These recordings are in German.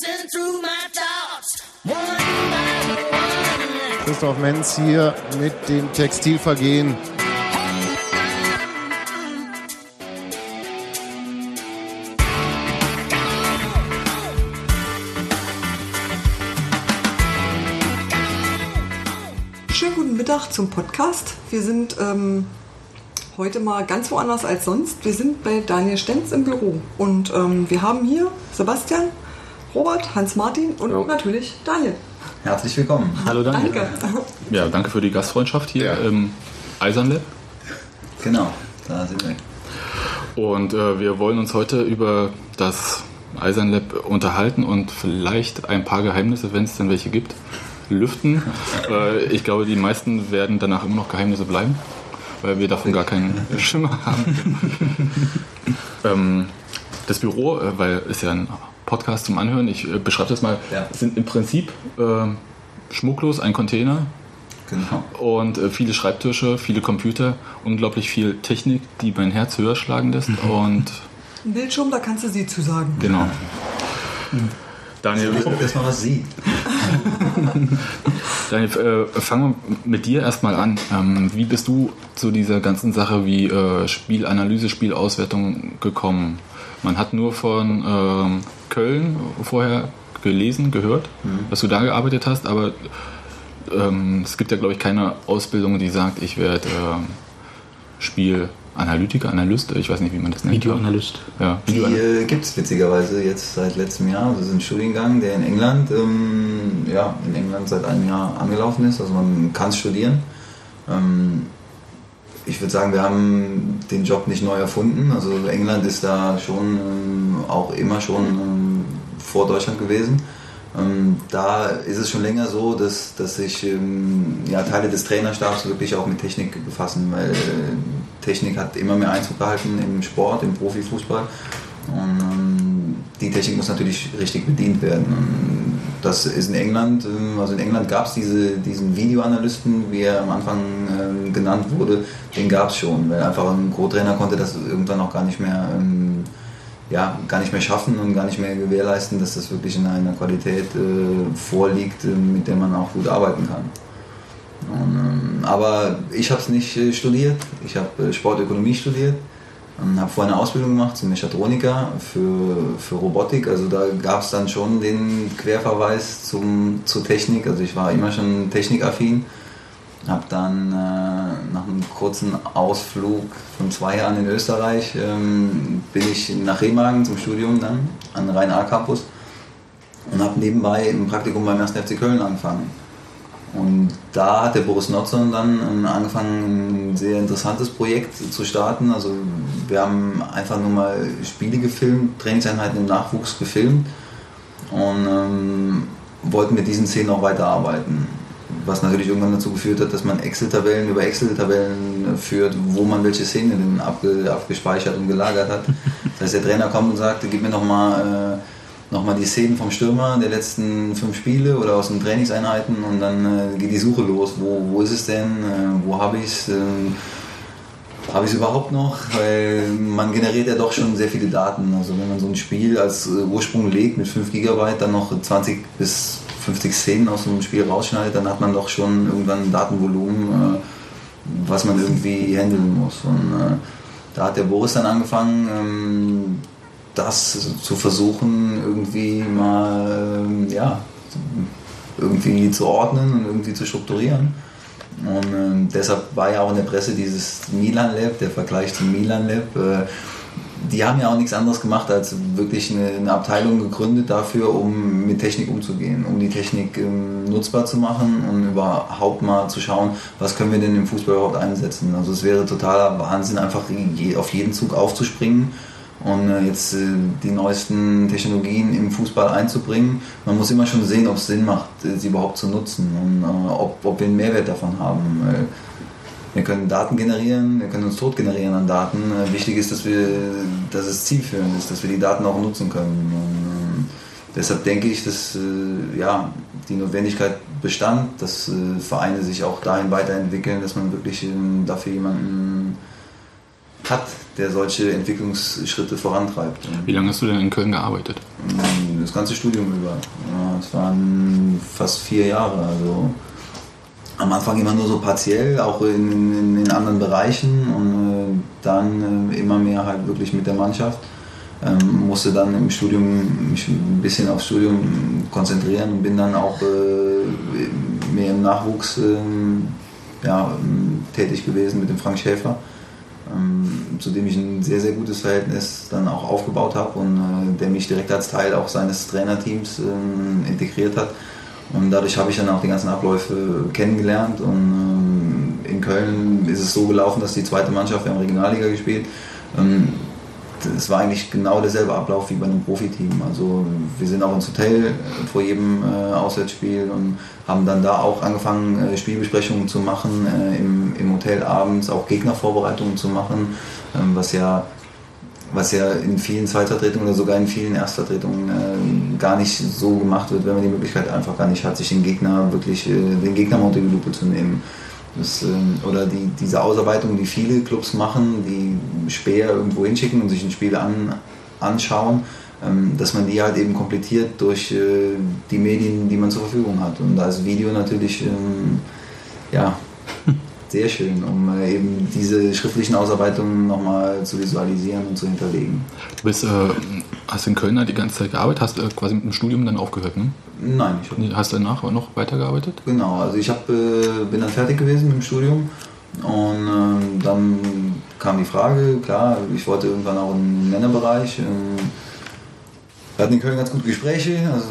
racing through my thoughts. One by one. Christoph Menz hier mit dem Textilvergehen. Schönen guten Mittag zum Podcast. Wir sind ähm, heute mal ganz woanders als sonst. Wir sind bei Daniel Stenz im Büro und ähm, wir haben hier Sebastian, Robert, Hans-Martin und Ja. natürlich Daniel. Herzlich willkommen. Hallo Daniel. Danke. Ja, danke für die Gastfreundschaft hier Ja. im Eisernlab. Genau, da sind wir. Und äh, wir wollen uns heute über das Eisernlab unterhalten und vielleicht ein paar Geheimnisse, wenn es denn welche gibt, lüften. äh, ich glaube, die meisten werden danach immer noch Geheimnisse bleiben, weil wir davon gar keinen Schimmer haben. ähm, das Büro, äh, weil ist ja ein Podcast zum Anhören, ich äh, beschreibe das mal, Ja. sind im Prinzip äh, schmucklos ein Container Genau. und äh, viele Schreibtische, viele Computer, unglaublich viel Technik, die mein Herz höher schlagen lässt. Und Ein Bildschirm, da kannst du sie zu sagen. genau. Daniel, Ob jetzt mal was sieht. Daniel äh, fangen wir mit dir erstmal an. Ähm, wie bist du zu dieser ganzen Sache wie äh, Spielanalyse, Spielauswertung gekommen? Man hat nur von ähm, Köln vorher gelesen, gehört, dass du da gearbeitet hast, aber ähm, es gibt ja, glaube ich, keine Ausbildung, die sagt, ich werde ähm, Spielanalytiker, Analyst, ich weiß nicht, wie man das nennt. Videoanalyst. Ja, Die Videoanalyst. äh, gibt es witzigerweise jetzt seit letztem Jahr. Das ist ein Studiengang, der in England, ähm, ja, in England seit einem Jahr angelaufen ist. Also man kann es studieren. Ich würde sagen, wir haben den Job nicht neu erfunden. Also England ist da schon ähm, auch immer schon ähm, vor Deutschland gewesen. Ähm, da ist es schon länger so, dass, dass sich ähm, ja, Teile des Trainerstabs wirklich auch mit Technik befassen, weil äh, Technik hat immer mehr Einzug gehalten im Sport, im Profifußball. Und ähm, die Technik muss natürlich richtig bedient werden. Und das ist in England, ähm, also in England gab es diese, diesen Videoanalysten, wie er am Anfang ähm, genannt wurde, den gab es schon, weil einfach ein Co-Trainer konnte das irgendwann auch gar nicht mehr ähm, ja, gar nicht mehr schaffen und gar nicht mehr gewährleisten, dass das wirklich in einer Qualität äh, vorliegt, äh, mit der man auch gut arbeiten kann. Und, ähm, aber ich habe es nicht äh, studiert, ich habe äh, Sportökonomie studiert und habe vorher eine Ausbildung gemacht zum Mechatroniker für, für Robotik. Also da gab es dann schon den Querverweis zum, zur Technik. Also ich war immer schon technikaffin. Habe dann äh, nach einem kurzen Ausflug von zwei Jahren in Österreich ähm, bin ich nach Remagen zum Studium dann an Rhein-A-Campus und habe nebenbei ein Praktikum beim 1. FC Köln angefangen. Und da hat der Boris Notzon dann ähm, angefangen, ein sehr interessantes Projekt zu starten. Also wir haben einfach nur mal Spiele gefilmt, Trainingseinheiten im Nachwuchs gefilmt und ähm, wollten mit diesen Szenen auch weiterarbeiten. Was natürlich irgendwann dazu geführt hat, dass man Excel-Tabellen über Excel-Tabellen führt, wo man welche Szenen denn abge, abgespeichert und gelagert hat. Das heißt, der Trainer kommt und sagt, gib mir nochmal äh, noch mal die Szenen vom Stürmer der letzten fünf Spiele oder aus den Trainingseinheiten und dann äh, geht die Suche los. Wo, wo ist es denn? Äh, wo habe ich es? Ähm, habe ich es überhaupt noch? Weil man generiert ja doch schon sehr viele Daten. Also wenn man so ein Spiel als äh, Ursprung legt mit 5 GB, dann noch 20 bis 50 Szenen aus so einem Spiel rausschneidet, dann hat man doch schon irgendwann ein Datenvolumen, äh, was man irgendwie handeln muss. Und äh, da hat der Boris dann angefangen, ähm, das zu versuchen, irgendwie mal, ja, irgendwie zu ordnen und irgendwie zu strukturieren. Und ähm, deshalb war ja auch in der Presse dieses Milan Lab, der Vergleich zum Milan Lab. Äh, die haben ja auch nichts anderes gemacht, als wirklich eine, eine Abteilung gegründet dafür, um mit Technik umzugehen, um die Technik ähm, nutzbar zu machen und überhaupt mal zu schauen, was können wir denn im Fußball überhaupt einsetzen. Also es wäre totaler Wahnsinn, einfach auf jeden Zug aufzuspringen und äh, jetzt äh, die neuesten Technologien im Fußball einzubringen. Man muss immer schon sehen, ob es Sinn macht, äh, sie überhaupt zu nutzen und ob, ob wir einen Mehrwert davon haben. Wir können Daten generieren, wir können uns tot generieren an Daten. Wichtig ist, dass, wir, dass es zielführend ist, dass wir die Daten auch nutzen können. Und, deshalb denke ich, dass ja, die Notwendigkeit bestand, dass Vereine sich auch dahin weiterentwickeln, dass man wirklich ähm, dafür jemanden hat, der solche Entwicklungsschritte vorantreibt. Wie lange hast du denn in Köln gearbeitet? Ähm, das ganze Studium über. Es waren fast vier Jahre. Also am Anfang immer nur so partiell, auch in, in, in anderen Bereichen und äh, dann äh, immer mehr halt wirklich mit der Mannschaft. Ähm, musste dann im Studium mich ein bisschen aufs Studium konzentrieren und bin dann auch äh, mehr im Nachwuchs ähm, ja, ähm, tätig gewesen mit dem Frank Schäfer, zu dem ich ein sehr, sehr gutes Verhältnis dann auch aufgebaut habe und äh, der mich direkt als Teil auch seines Trainerteams ähm, integriert hat. Und dadurch habe ich dann auch die ganzen Abläufe kennengelernt. Und ähm, in Köln ist es so gelaufen, dass die zweite Mannschaft, wir haben Regionalliga gespielt, ähm, es war eigentlich genau derselbe Ablauf wie bei einem Profiteam. Also wir sind auch ins Hotel vor jedem äh, Auswärtsspiel und haben dann da auch angefangen, äh, Spielbesprechungen zu machen, äh, im, im Hotel abends auch Gegnervorbereitungen zu machen, ähm, was ja was ja in vielen Zweitvertretungen oder sogar in vielen Erstvertretungen äh, gar nicht so gemacht wird, wenn man die Möglichkeit einfach gar nicht hat, sich den Gegner wirklich, äh, den Gegner unter die Lupe zu nehmen. Das, ähm, oder die, diese Ausarbeitung, die viele Clubs machen, die Speer irgendwo hinschicken und sich ein Spiel an, anschauen, ähm, dass man die halt eben komplettiert durch äh, die Medien, die man zur Verfügung hat. Und da ist Video natürlich ähm, ja, sehr schön, um äh, eben diese schriftlichen Ausarbeitungen nochmal zu visualisieren und zu hinterlegen. Du bist, äh, hast in Köln da die ganze Zeit gearbeitet, hast äh, quasi mit dem Studium dann aufgehört, ne? Nein, ich habe Hast du danach noch weitergearbeitet? Genau, also ich hab, äh, bin dann fertig gewesen mit dem Studium und ähm, dann kam die Frage, klar, ich wollte irgendwann auch im Männerbereich. Ähm, wir hatten in Köln ganz gute Gespräche, also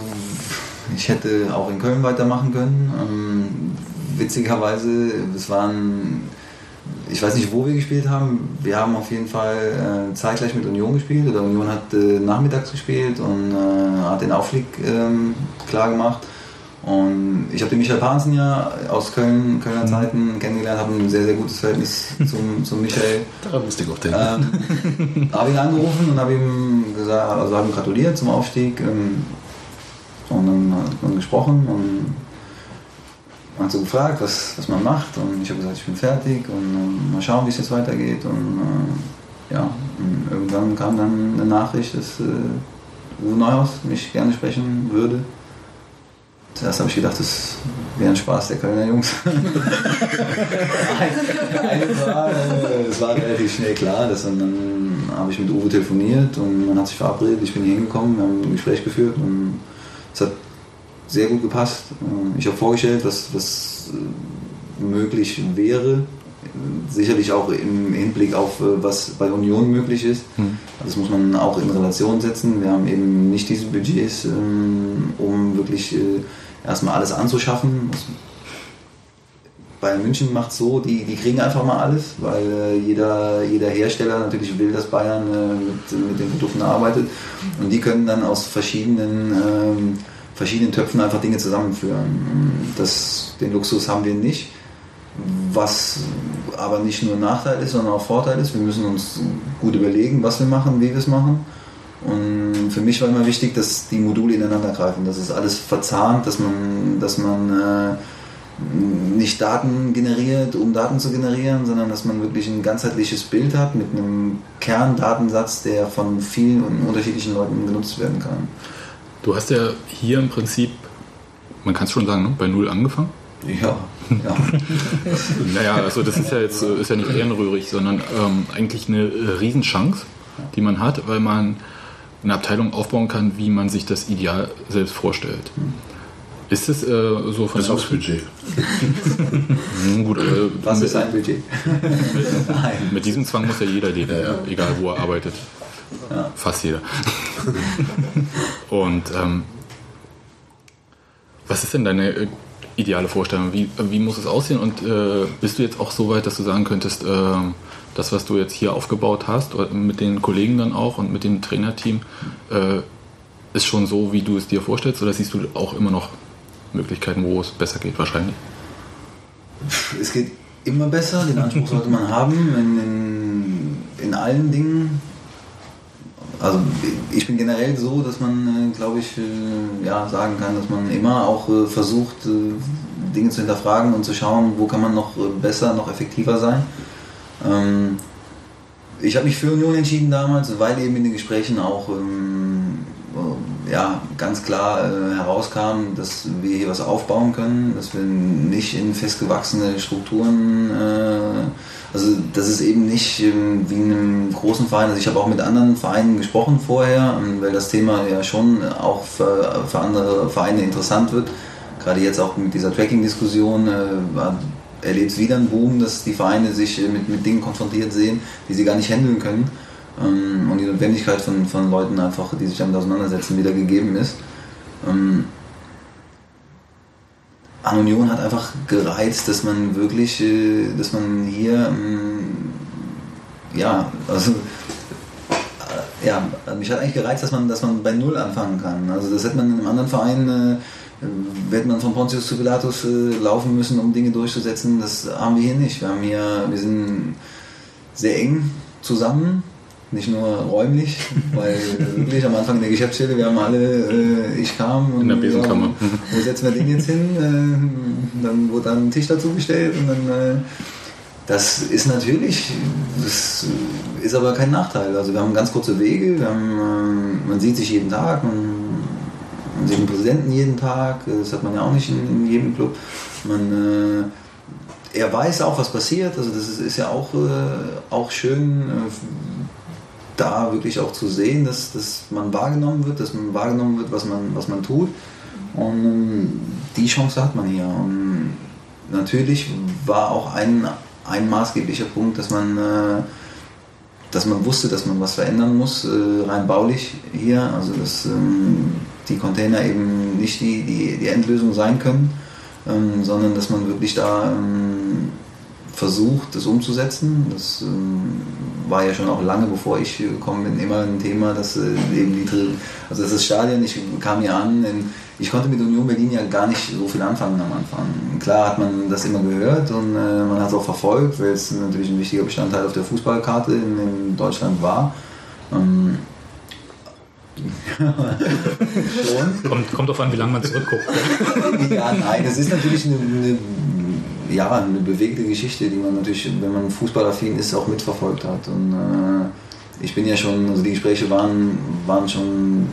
ich hätte auch in Köln weitermachen können. Ähm, witzigerweise, es waren, ich weiß nicht, wo wir gespielt haben, wir haben auf jeden Fall äh, zeitgleich mit Union gespielt, oder Union hat äh, nachmittags gespielt und äh, hat den Aufstieg ähm, klar gemacht. Und ich habe den Michael Pahnsen ja aus Köln, Kölner Zeiten kennengelernt, habe ein sehr, sehr gutes Verhältnis zum, zum Michael. Daran musste ich auch denken. Ähm, habe ihn angerufen und habe ihm gesagt, also habe ihm gratuliert zum Aufstieg. Ähm, und dann hat man gesprochen und man hat so gefragt, was, was man macht. Und ich habe gesagt, ich bin fertig und ähm, mal schauen, wie es jetzt weitergeht. Und äh, ja, und irgendwann kam dann eine Nachricht, dass äh, Uwe Neuhaus mich gerne sprechen würde. Zuerst habe ich gedacht, das wäre ein Spaß der Kölner Jungs. Es war relativ schnell klar, dass dann, dann habe ich mit Uwe telefoniert und man hat sich verabredet, ich bin hier hingekommen, wir haben ein Gespräch geführt und es hat sehr gut gepasst. Äh, Ich habe vorgestellt, was, was äh, möglich wäre, sicherlich auch im Hinblick auf äh, was bei Union möglich ist. Das muss man auch in Relation setzen. Wir haben eben nicht diese Budgets, ähm, um wirklich äh, erstmal alles anzuschaffen. Bayern München macht so, die, die kriegen einfach mal alles, weil äh, jeder, jeder Hersteller natürlich will, dass Bayern äh, mit, mit den Produkten arbeitet und die können dann aus verschiedenen, ähm, verschiedenen Töpfen einfach Dinge zusammenführen. Das, den Luxus haben wir nicht, was aber nicht nur Nachteil ist, sondern auch Vorteil ist. Wir müssen uns gut überlegen, was wir machen, wie wir es machen. Und für mich war immer wichtig, dass die Module ineinander greifen, dass es alles verzahnt, dass man, dass man äh, nicht Daten generiert, um Daten zu generieren, sondern dass man wirklich ein ganzheitliches Bild hat mit einem Kerndatensatz, der von vielen und unterschiedlichen Leuten genutzt werden kann. Du hast ja hier im Prinzip, man kann es schon sagen, ne, bei Null angefangen. Ja, ja. Naja, also das ist ja jetzt äh, ist ja nicht ehrenrührig, sondern ähm, eigentlich eine äh, Riesenchance, die man hat, weil man eine Abteilung aufbauen kann, wie man sich das ideal selbst vorstellt. Ist es äh, so von Das Hausbudget. Hm, gut, äh, Was mit, ist ein Budget? Nein. mit diesem Zwang muss ja jeder leben, egal wo er arbeitet. Ja. Fast jeder. Und ähm, was ist denn deine äh, ideale Vorstellung? Wie, wie muss es aussehen? Und äh, bist du jetzt auch so weit, dass du sagen könntest, äh, das, was du jetzt hier aufgebaut hast, oder mit den Kollegen dann auch und mit dem Trainerteam, äh, ist schon so, wie du es dir vorstellst? Oder siehst du auch immer noch Möglichkeiten, wo es besser geht, wahrscheinlich? Es geht immer besser, den Anspruch sollte man haben in, in, in allen Dingen. Also ich bin generell so, dass man, äh, glaube ich, äh, ja, sagen kann, dass man immer auch äh, versucht, Dinge zu hinterfragen und zu schauen, wo kann man noch besser, noch effektiver sein. Ähm, ich habe mich für Union entschieden damals, weil eben in den Gesprächen auch ähm, ja, ganz klar äh, herauskam, dass wir hier was aufbauen können, dass wir nicht in festgewachsene Strukturen, äh, also das ist eben nicht ähm, wie in einem großen Verein, also ich habe auch mit anderen Vereinen gesprochen vorher, ähm, weil das Thema ja schon auch für, für andere Vereine interessant wird. Gerade jetzt auch mit dieser Tracking-Diskussion äh, erlebt es wieder einen Boom, dass die Vereine sich äh, mit, mit Dingen konfrontiert sehen, die sie gar nicht handeln können und die Notwendigkeit von, von Leuten einfach, die sich damit auseinandersetzen, wieder gegeben ist. Ähm, an Union hat einfach gereizt, dass man wirklich, äh, dass man hier, ähm, ja, also äh, ja, mich hat eigentlich gereizt, dass man, dass man bei Null anfangen kann. Also das hätte man in einem anderen Verein, äh, hätte man von Pontius zu Pilatus äh, laufen müssen, um Dinge durchzusetzen. Das haben wir hier nicht. Wir haben hier, wir sind sehr eng zusammen, nicht nur räumlich, weil äh, wirklich am Anfang der Geschäftsstelle, wir haben alle, äh, ich kam und In der Besenkammer. Ja, wo setzen wir den jetzt hin? Äh, dann wurde dann ein Tisch dazu gestellt und dann das ist natürlich, das ist aber kein Nachteil. Also wir haben ganz kurze Wege, haben, man sieht sich jeden Tag, man, man sieht den Präsidenten jeden Tag, das hat man ja auch nicht in, in jedem Club. Man, er weiß auch, was passiert, also das ist, ist ja auch, auch schön, da wirklich auch zu sehen, dass, dass man wahrgenommen wird, dass man wahrgenommen wird, was man, was man tut. Und ähm, die Chance hat man hier. Und natürlich war auch ein, ein maßgeblicher Punkt, dass man, äh, dass man wusste, dass man was verändern muss, äh, rein baulich hier. Also dass ähm, die Container eben nicht die, die, die Endlösung sein können, ähm, sondern dass man wirklich da versucht, das umzusetzen. Das ähm, war ja schon auch lange bevor ich gekommen bin, immer ein Thema, dass äh, eben die Dr- also das ist Stadion, ich kam hier an, in, ich konnte mit Union Berlin ja gar nicht so viel anfangen am Anfang. Klar hat man das immer gehört und äh, man hat es auch verfolgt, weil es natürlich ein wichtiger Bestandteil auf der Fußballkarte in, in Deutschland war. Ähm, schon. Kommt, kommt auf an, wie lange man zurückguckt. Ja, nein, es ist natürlich eine, eine, ja, eine bewegte Geschichte, die man natürlich, wenn man fußballaffin ist, auch mitverfolgt hat. Und äh, ich bin ja schon, also die Gespräche waren, waren schon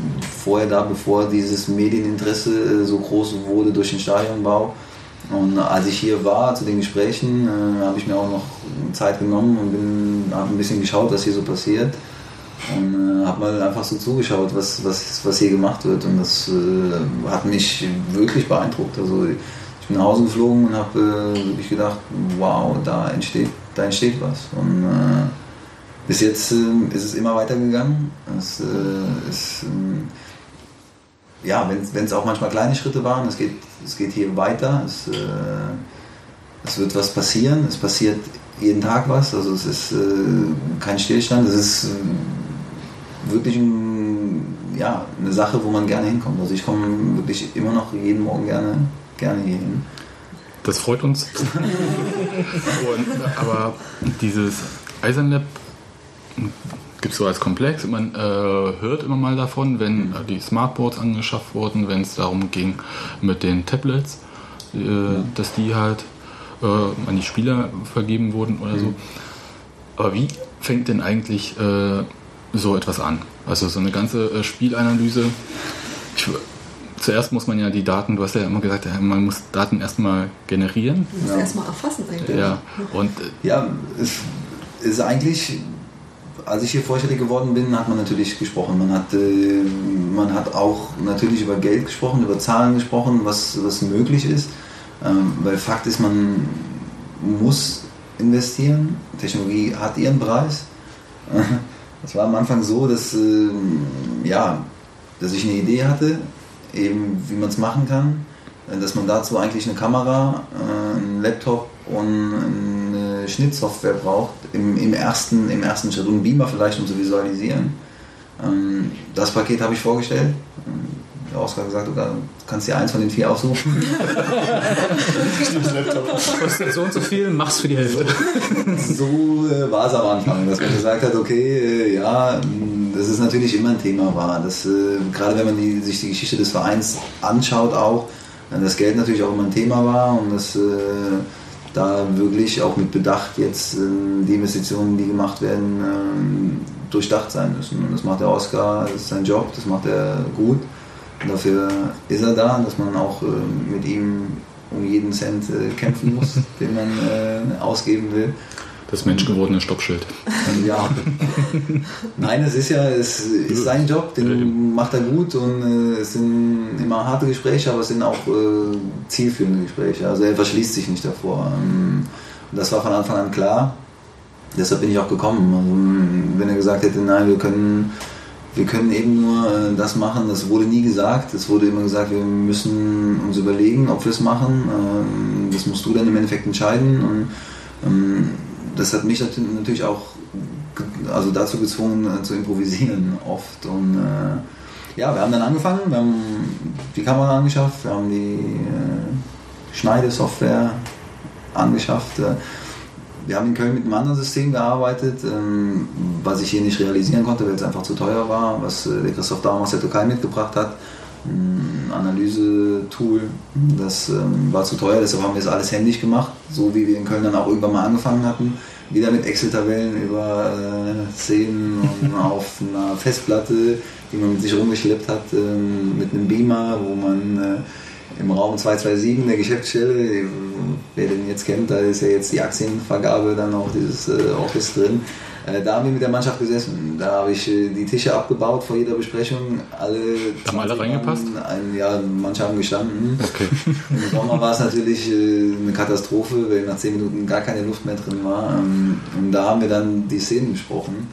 vorher da, bevor dieses Medieninteresse äh, so groß wurde durch den Stadionbau. Und als ich hier war zu den Gesprächen, äh, habe ich mir auch noch Zeit genommen und habe ein bisschen geschaut, was hier so passiert. Und äh, habe mal einfach so zugeschaut, was, was, was hier gemacht wird. Und das äh, hat mich wirklich beeindruckt. Also ich bin nach Hause geflogen und habe äh, wirklich gedacht, wow, da entsteht, da entsteht was. Und äh, bis jetzt äh, ist es immer weitergegangen. Es äh, ist, ähm, ja, wenn es auch manchmal kleine Schritte waren, es geht, es geht hier weiter. Es, äh, es wird was passieren. Es passiert jeden Tag was. Also es ist äh, kein Stillstand. Es ist äh, wirklich ein, ja, eine Sache, wo man gerne hinkommt. Also ich komme wirklich immer noch jeden Morgen gerne, gerne hier hin. Das freut uns. Und, aber dieses Eisernlab gibt es so als Komplex. Man äh, hört immer mal davon, wenn äh, die Smartboards angeschafft wurden, wenn es darum ging mit den Tablets, äh, dass die halt äh, an die Spieler vergeben wurden oder so. Aber wie fängt denn eigentlich äh, so etwas an? Also so eine ganze äh, Spielanalyse. Ich, zuerst muss man ja die Daten, du hast ja immer gesagt, ja, man muss Daten erstmal generieren. Du musst erstmal erfassen eigentlich. Ja, und äh, Ja, es ist eigentlich, als ich hier vorstellig geworden bin, hat man natürlich gesprochen. Man hat, äh, man hat auch natürlich über Geld gesprochen, über Zahlen gesprochen, was, was möglich ist. Ähm, weil Fakt ist, man muss investieren. Technologie hat ihren Preis. Es war am Anfang so, dass, ähm, ja, dass ich eine Idee hatte, eben wie man es machen kann. Äh, Dass man dazu eigentlich eine Kamera, äh, einen Laptop und eine Schnittsoftware braucht im, im, ersten, im ersten Schritt und einen Beamer vielleicht, um zu visualisieren. Ähm, Das Paket habe ich vorgestellt. Ähm, Der Oscar gesagt, du kannst dir eins von den vier aussuchen. Kostet so und so viel, mach's für die Hälfte. so äh, war es am Anfang, dass man gesagt hat, okay, äh, ja, mh, das ist natürlich immer ein Thema war. Das, äh, gerade wenn man die, sich die Geschichte des Vereins anschaut auch, das Geld natürlich auch immer ein Thema war und dass äh, da wirklich auch mit Bedacht jetzt äh, die Investitionen, die gemacht werden, äh, durchdacht sein müssen. Und das macht der Oscar, das ist sein Job, das macht er gut. Dafür ist er da, dass man auch äh, mit ihm um jeden Cent äh, kämpfen muss, den man äh, ausgeben will. Das menschgewordene Stoppschild. Ja, nein, es ist ja, es ist sein Job, den macht er gut und äh, es sind immer harte Gespräche, aber es sind auch äh, zielführende Gespräche. Also er verschließt sich nicht davor. Ähm, und das war von Anfang an klar. Deshalb bin ich auch gekommen. Also, wenn er gesagt hätte, nein, wir können, wir können eben nur äh, das machen, das wurde nie gesagt. Es wurde immer gesagt, wir müssen uns überlegen, ob wir es machen. Ähm, das musst du dann im Endeffekt entscheiden. Und, ähm, das hat mich nat- natürlich auch also dazu gezwungen äh, zu improvisieren oft. Und äh, ja, wir haben dann angefangen, wir haben die Kamera angeschafft, wir haben die Schneidesoftware angeschafft. Wir haben in Köln mit einem anderen System gearbeitet, ähm, was ich hier nicht realisieren konnte, weil es einfach zu teuer war, was äh, der Christoph Daum aus der Türkei mitgebracht hat. Ein Analysetool, das ähm, war zu teuer, deshalb haben wir es alles händisch gemacht, so wie wir in Köln dann auch irgendwann mal angefangen hatten. Wieder mit Excel-Tabellen über äh, Szenen und auf einer Festplatte, die man mit sich rumgeschleppt hat, ähm, mit einem Beamer, wo man äh, im Raum 227 der Geschäftsstelle, wer den jetzt kennt, da ist ja jetzt die Aktienvergabe dann auch dieses äh, Office drin. Äh, da haben wir mit der Mannschaft gesessen. Da habe ich äh, die Tische abgebaut vor jeder Besprechung. Alle Haben alle 20 reingepasst? Ein, ja, manche haben gestanden. Okay. Im Sommer war es natürlich eine Katastrophe, weil nach 10 Minuten gar keine Luft mehr drin war. Ähm, Und da haben wir dann die Szenen besprochen.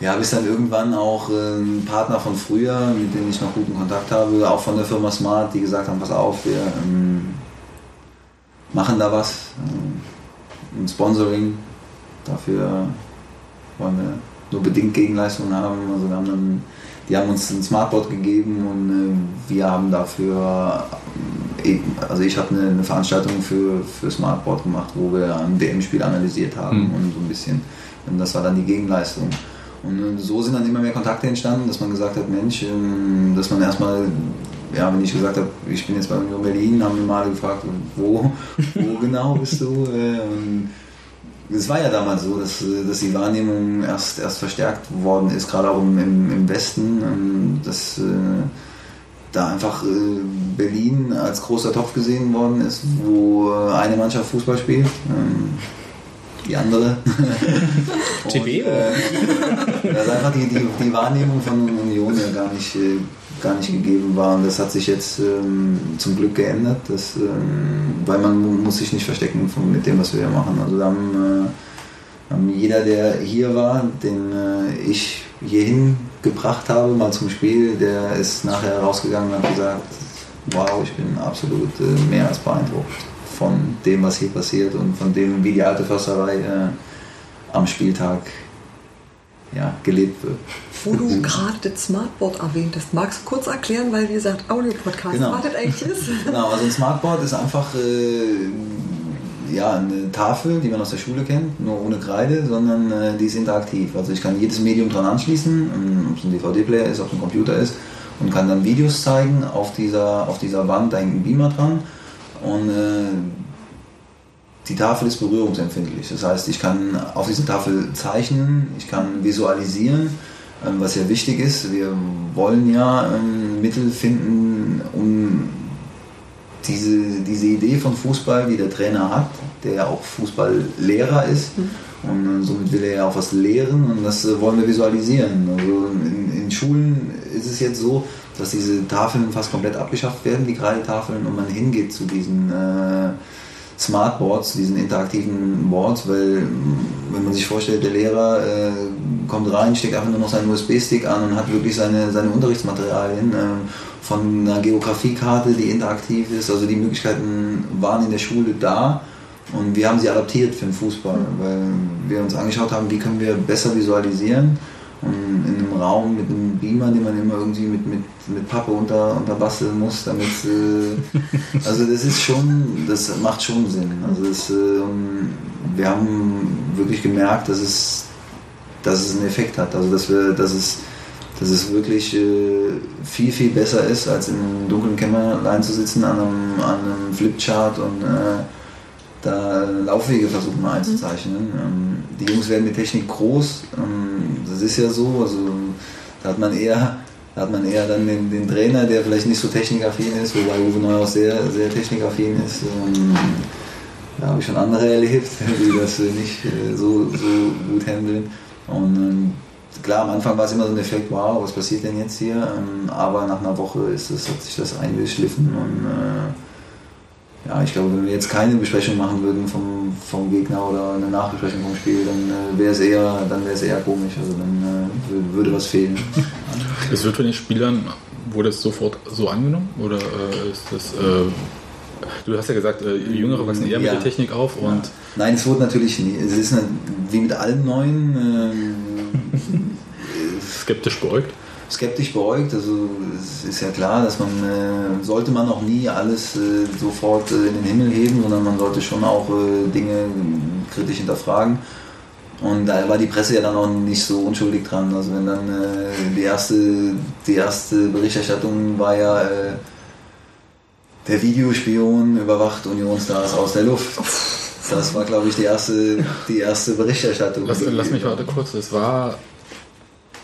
Ja, bis dann irgendwann auch äh, ein Partner von früher, mit dem ich noch guten Kontakt habe, auch von der Firma Smart, die gesagt haben, pass auf, wir ähm, machen da was, ähm, ein Sponsoring, dafür wollen wir nur bedingt Gegenleistungen haben. Also wir haben dann, die haben uns ein Smartboard gegeben und äh, wir haben dafür, äh, also ich habe eine, eine Veranstaltung für, für Smartboard gemacht, wo wir ein WM-Spiel analysiert haben Mhm. und so ein bisschen, und das war dann die Gegenleistung. Und so sind dann immer mehr Kontakte entstanden, dass man gesagt hat, Mensch, ähm, dass man erstmal, ja, wenn ich gesagt habe, ich bin jetzt bei Union Berlin, haben wir mal gefragt, wo, wo genau bist du? Äh, Und es war ja damals so, dass, äh, dass die Wahrnehmung erst, erst verstärkt worden ist, gerade auch im, im, Westen, ähm, dass äh, da einfach Berlin als großer Topf gesehen worden ist, wo eine Mannschaft Fußball spielt, ähm, die andere. TV, Und, äh, dass einfach die, die, die Wahrnehmung von Union ja gar nicht, äh, gar nicht gegeben war. Und das hat sich jetzt ähm, zum Glück geändert, dass, ähm, weil man mu- muss sich nicht verstecken von, mit dem, was wir hier machen. Also da haben, äh, haben jeder, der hier war, den äh, ich hierhin gebracht habe, mal zum Spiel, der ist nachher rausgegangen und hat gesagt, wow, ich bin absolut äh, mehr als beeindruckt von dem, was hier passiert und von dem, wie die alte Försterei äh, am Spieltag ja, gelebt wird. Wo du gerade das Smartboard erwähnt hast, magst du kurz erklären, weil wie gesagt, Audio-Podcast, Genau. was das eigentlich ist? Genau, also ein Smartboard ist einfach äh, ja, eine Tafel, die man aus der Schule kennt, nur ohne Kreide, sondern äh, die ist interaktiv. Also ich kann jedes Medium dran anschließen, ähm, ob es ein DVD-Player ist, ob es ein Computer ist, und kann dann Videos zeigen auf dieser, auf dieser Wand, da hängt ein Beamer dran. Und äh, die Tafel ist berührungsempfindlich. Das heißt, ich kann auf dieser Tafel zeichnen, ich kann visualisieren, ähm, was ja wichtig ist. Wir wollen ja ähm, Mittel finden, um diese, diese Idee von Fußball, die der Trainer hat, der ja auch Fußballlehrer ist. Und äh, somit will er ja auch was lehren und das äh, wollen wir visualisieren. Also in, in Schulen ist es jetzt so, dass diese Tafeln fast komplett abgeschafft werden, die Kreidetafeln, und man hingeht zu diesen äh, Smartboards, diesen interaktiven Boards, weil mh, wenn man sich vorstellt, der Lehrer äh, kommt rein, steckt einfach nur noch seinen USB-Stick an und hat wirklich seine, seine Unterrichtsmaterialien äh, von einer Geografiekarte, die interaktiv ist. Also die Möglichkeiten waren in der Schule da und wir haben sie adaptiert für den Fußball, weil wir uns angeschaut haben, wie können wir besser visualisieren. Und in einem Raum mit einem Beamer, den man immer irgendwie mit, mit, mit Pappe unter, unterbasteln muss, damit äh, also das ist schon, das macht schon Sinn. Also das, ähm, wir haben wirklich gemerkt, dass es, dass es einen Effekt hat. Also dass wir, dass es, dass es wirklich äh, viel, viel besser ist, als in einem dunklen Kämmerlein zu sitzen an einem, an einem Flipchart und äh, da Laufwege versuchen einzuzeichnen. Ähm, die Jungs werden mit Technik groß. Ähm, das ist ja so. Also da hat man eher Da hat man eher dann den, den Trainer, der vielleicht nicht so technikaffin ist, wobei Uwe Neuhaus sehr, sehr technikaffin ist. Ähm, da habe ich schon andere erlebt, die das äh, nicht äh, so, so gut handeln. Und ähm, klar, am Anfang war es immer so ein Effekt, wow, was passiert denn jetzt hier? Ähm, aber nach einer Woche ist es, hat sich das eingeschliffen und äh, ja, ich glaube, wenn wir jetzt keine Besprechung machen würden vom, vom Gegner oder eine Nachbesprechung vom Spiel, dann äh, wäre es eher, dann wäre es eher komisch. Also dann äh, wür- würde was fehlen. Es wird von den Spielern, wurde es sofort so angenommen? Oder äh, ist das. Äh, du hast ja gesagt, äh, Jüngere wachsen eher mit Ja. der Technik auf und Nein, es wurde natürlich nie. Es ist eine, wie mit allen neuen ähm, skeptisch beäugt. Skeptisch beäugt. Also es ist ja klar, dass man äh, sollte man auch nie alles äh, sofort äh, in den Himmel heben, sondern man sollte schon auch äh, Dinge kritisch hinterfragen. Und da war die Presse ja dann auch nicht so unschuldig dran. Also wenn dann äh, die erste die erste Berichterstattung war ja äh, der Videospion überwacht Unionsstars aus der Luft. Das war, glaube ich, die erste, die erste Berichterstattung. Lass, lass mich warte kurz, es war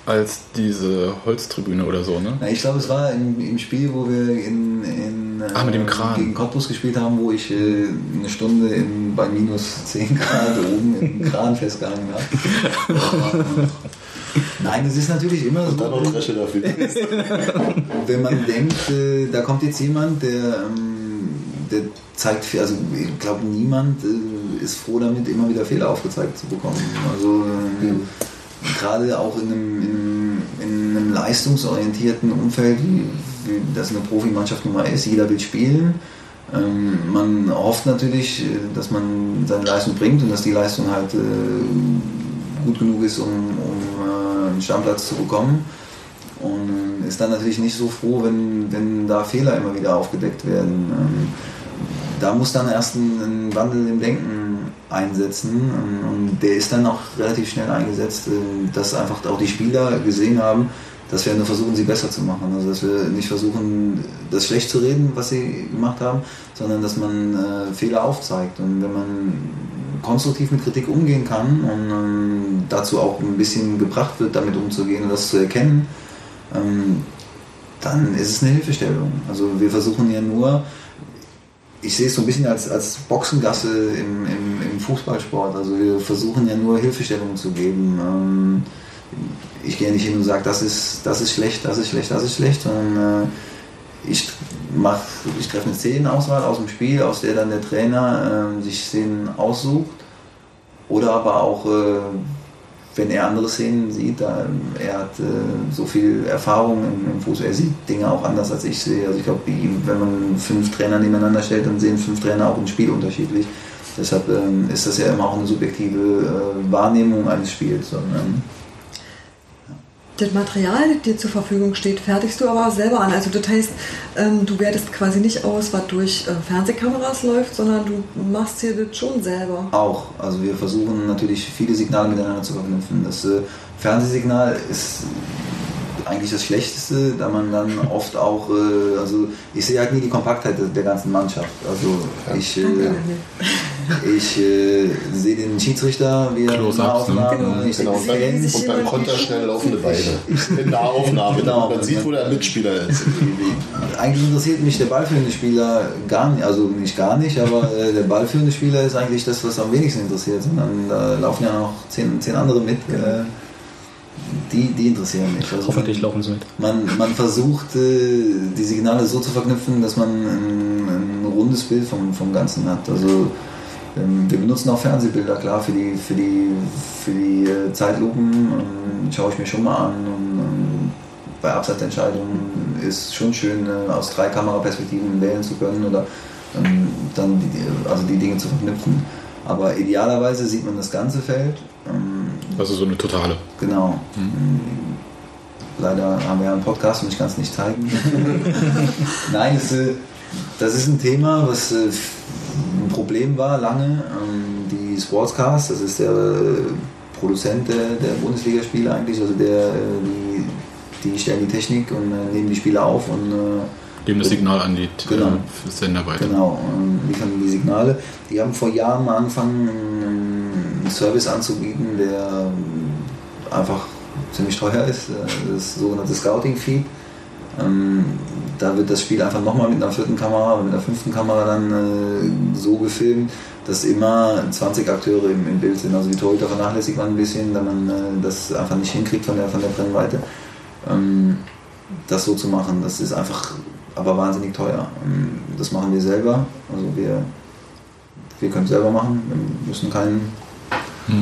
als diese Holztribüne oder so, ne? Na, ich glaube, es war im, im Spiel, wo wir in, in, äh, Ah, mit dem Kran. gegen Cottbus gespielt haben, wo ich äh, eine Stunde in, bei minus 10 Grad oben im Kran festgehangen habe. Nein, es ist natürlich immer Und dann noch so, Dresche dafür. wenn man denkt, äh, da kommt jetzt jemand, der, ähm, der zeigt, also ich glaube, niemand äh, ist froh damit, immer wieder Fehler aufgezeigt zu bekommen. Also ähm, gerade auch in einem, in, in einem leistungsorientierten Umfeld, wie, wie das eine Profimannschaft nun mal ist, jeder will spielen. Ähm, man hofft natürlich, äh, dass man seine Leistung bringt und dass die Leistung halt äh, gut genug ist, um, um äh, einen Stammplatz zu bekommen. Und ist dann natürlich nicht so froh, wenn, wenn da Fehler immer wieder aufgedeckt werden. Ähm, da muss dann erst ein, ein Wandel im Denken einsetzen und, der ist dann auch relativ schnell eingesetzt, äh, dass einfach auch die Spieler gesehen haben, dass wir nur versuchen, sie besser zu machen. Also dass wir nicht versuchen, das schlecht zu reden, was sie gemacht haben, sondern dass man äh, Fehler aufzeigt. Und wenn man konstruktiv mit Kritik umgehen kann und ähm, dazu auch ein bisschen gebracht wird, damit umzugehen und das zu erkennen, ähm, dann ist es eine Hilfestellung. Also wir versuchen ja nur, ich sehe es so ein bisschen als, als Boxengasse im, im, im Fußballsport. Also wir versuchen ja nur Hilfestellungen zu geben. Ähm, ich gehe nicht hin und sage, das ist, das ist schlecht, das ist schlecht, das ist schlecht, sondern äh, ich, mach, ich treffe eine Szenenauswahl aus dem Spiel, aus der dann der Trainer äh, sich Szenen aussucht. Oder aber auch, äh, wenn er andere Szenen sieht, er hat äh, so viel Erfahrung im, im Fußball, er sieht Dinge auch anders als ich sehe. Also ich glaube, wenn man fünf Trainer nebeneinander stellt, dann sehen fünf Trainer auch ein Spiel unterschiedlich. Deshalb ähm, ist das ja immer auch eine subjektive äh, Wahrnehmung eines Spiels. Und, ähm, Das Material, das dir zur Verfügung steht, fertigst du aber selber an. Also das heißt, ähm, du wertest quasi nicht aus, was durch äh, Fernsehkameras läuft, sondern du machst dir das schon selber. Auch. Also wir versuchen natürlich viele Signale miteinander zu verknüpfen. Das äh, Fernsehsignal ist eigentlich das Schlechteste, da man dann oft auch, äh, also ich sehe halt nie die Kompaktheit der, der ganzen Mannschaft. Also ich, äh, ich äh, sehe den Schiedsrichter, wie er Close-ups, Nahaufnahme, ne? ich sehe Genau, die und dann, Fans, und dann Konter schnell laufende Beine. In Nahaufnahme, Genau. man sieht, wo der Mitspieler ist. Eigentlich interessiert mich der ballführende Spieler gar nicht, also nicht gar nicht, aber äh, der ballführende Spieler ist eigentlich das, was am wenigsten interessiert, sondern da laufen ja noch zehn, zehn andere mit, äh, die, die interessieren mich. Also Hoffentlich laufen sie mit. man, man versucht, äh, die Signale so zu verknüpfen, dass man ein, ein rundes Bild vom, vom Ganzen hat. Also ähm, wir benutzen auch Fernsehbilder, klar, für die, für die, für die äh, Zeitlupen ähm, schaue ich mir schon mal an. Und, ähm, bei Absatzentscheidungen ist schon schön, äh, aus drei Kameraperspektiven wählen zu können oder ähm, dann die, also die Dinge zu verknüpfen. Aber idealerweise sieht man das ganze Feld. Ähm, Also so eine totale. Genau. Leider haben wir ja einen Podcast und ich kann es nicht zeigen. Nein, es, äh, das ist ein Thema, was äh, ein Problem war lange. Ähm, Die Sportscast, das ist der äh, Produzent der, der Bundesligaspiele eigentlich, also der, die, die stellen die Technik und nehmen die Spiele auf und Geben das Signal an die Genau. Sender weiter. Genau, liefern die Signale. Die haben vor Jahren mal angefangen, Service anzubieten, der ähm, einfach ziemlich teuer ist. Äh, Das sogenannte Scouting-Feed. Ähm, da wird das Spiel einfach nochmal mit einer vierten Kamera oder mit einer fünften Kamera dann äh, so gefilmt, dass immer 20 Akteure im, im Bild sind. Also die Torhüter vernachlässigt man ein bisschen, da man äh, das einfach nicht hinkriegt von der, von der Brennweite. Ähm, das so zu machen, das ist einfach aber wahnsinnig teuer. Das machen wir selber. Also wir, wir können es selber machen. Wir müssen keinen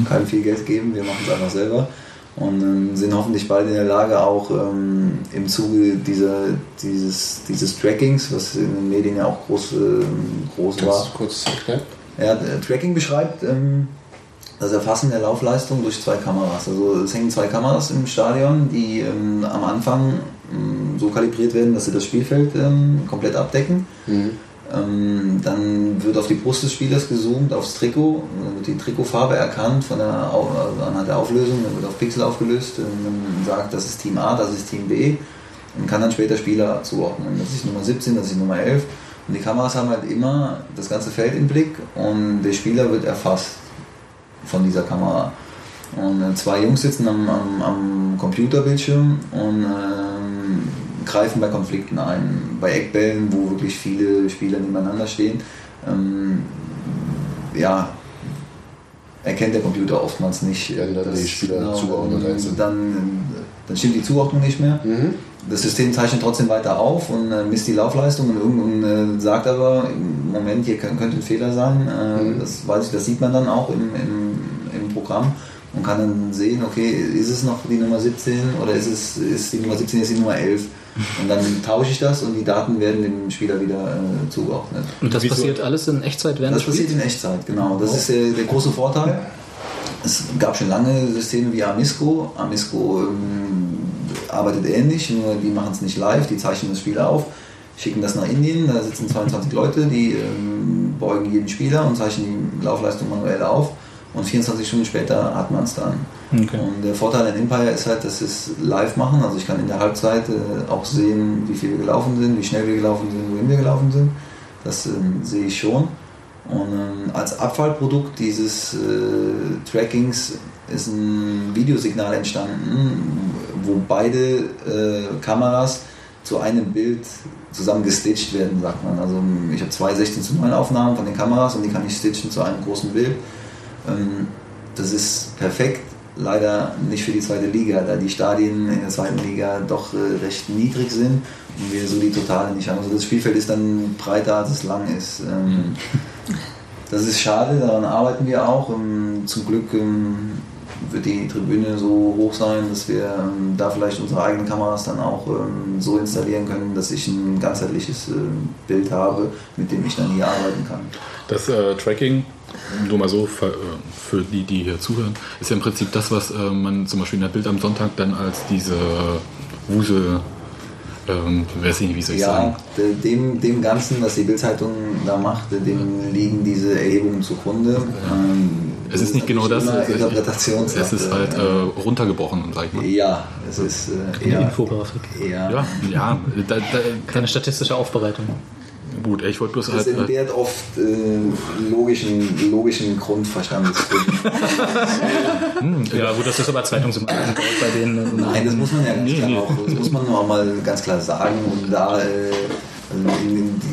keinem viel Geld geben, wir machen es einfach selber und ähm, sind hoffentlich bald in der Lage, auch ähm, im Zuge dieser, dieses, dieses Trackings, was in den Medien ja auch groß, ähm, groß war. Kannst du kurz erklären? Ja, Tracking beschreibt ähm, das Erfassen der Laufleistung durch zwei Kameras. Also es hängen zwei Kameras im Stadion, die ähm, am Anfang ähm, so kalibriert werden, dass sie das Spielfeld komplett abdecken. Ähm, dann wird auf die Brust des Spielers gezoomt, aufs Trikot, dann wird die Trikotfarbe erkannt von der, also anhand der Auflösung, dann wird auf Pixel aufgelöst, und man sagt, das ist Team A, das ist Team B. Und kann dann später Spieler zuordnen. Das ist Nummer 17, das ist Nummer 11 und die Kameras haben halt immer das ganze Feld im Blick und der Spieler wird erfasst von dieser Kamera. Und äh, zwei Jungs sitzen am, am, am Computerbildschirm und ähm, greifen bei Konflikten ein. Bei Eckbällen, wo wirklich viele Spieler nebeneinander stehen, ähm, ja, erkennt der Computer oftmals nicht. Werden dann die Spieler zugeordnet dann, einzeln. dann, dann stimmt die Zuordnung nicht mehr. Das System zeichnet trotzdem weiter auf und äh, misst die Laufleistung und, und äh, sagt aber, im Moment, hier kö- könnte ein Fehler sein. Äh, Das weiß ich, das sieht man dann auch im, im, im Programm und kann dann sehen, okay, ist es noch die Nummer 17 oder ist es ist die Nummer 17 jetzt die Nummer 11? Und dann tausche ich das und die Daten werden dem Spieler wieder äh, zugeordnet. Und das Wieso- passiert alles in Echtzeit während Das des Spiels? passiert in Echtzeit, genau. Das ist der, der große Vorteil. Es gab schon lange Systeme wie Amisco. Amisco ähm, arbeitet ähnlich, nur die machen es nicht live, die zeichnen das Spiel auf, schicken das nach Indien, da sitzen 22 Leute, die ähm, beugen jeden Spieler und zeichnen die Laufleistung manuell auf und 24 Stunden später hat man es dann. Okay. Und der Vorteil an Empire ist halt, dass wir es live machen. Also ich kann in der Halbzeit äh, auch sehen, wie viel wir gelaufen sind, wie schnell wir gelaufen sind, wohin wir gelaufen sind. Das ähm, sehe ich schon. Und ähm, als Abfallprodukt dieses äh, Trackings ist ein Videosignal entstanden, wo beide äh, Kameras zu einem Bild zusammen gestitcht werden, sagt man. Also ich habe zwei 16 zu 9 Aufnahmen von den Kameras und die kann ich stitchen zu einem großen Bild. Ähm, das ist perfekt, leider nicht für die zweite Liga, da die Stadien in der zweiten Liga doch äh, recht niedrig sind und wir so die Totale nicht haben. Also das Spielfeld ist dann breiter, als es lang ist. Ähm, das ist schade, daran arbeiten wir auch. Ähm, zum Glück wird die Tribüne so hoch sein, dass wir ähm, da vielleicht unsere eigenen Kameras dann auch ähm, so installieren können, dass ich ein ganzheitliches ähm, Bild habe, mit dem ich dann hier arbeiten kann. Das äh, Tracking, nur mal so für, äh, für die, die hier zuhören, ist ja im Prinzip das, was äh, man zum Beispiel in der Bild am Sonntag dann als diese Wusel, ähm, weiß ich nicht, wie soll ich Ja, sagen. de- dem, dem Ganzen, was die Bildzeitung da macht, dem liegen diese Erhebungen zugrunde. Ähm, Es ist nicht genau das. Interpretationssache. es ist halt äh, runtergebrochen, sag ich mal. ja, es ist äh, Eine eher, Infografik. eher Ja, ja, da, da, Keine statistische Aufbereitung. Gut, ich wollte bloß Das halt. Äh, entbehrt oft äh, logischen, logischen Grundverstandes. Ja, gut, das ist aber Zeitungssymbol bei denen. Nein, das muss man ja ganz Nee, klar nee. auch, das muss man auch mal ganz klar sagen. Und da, äh, also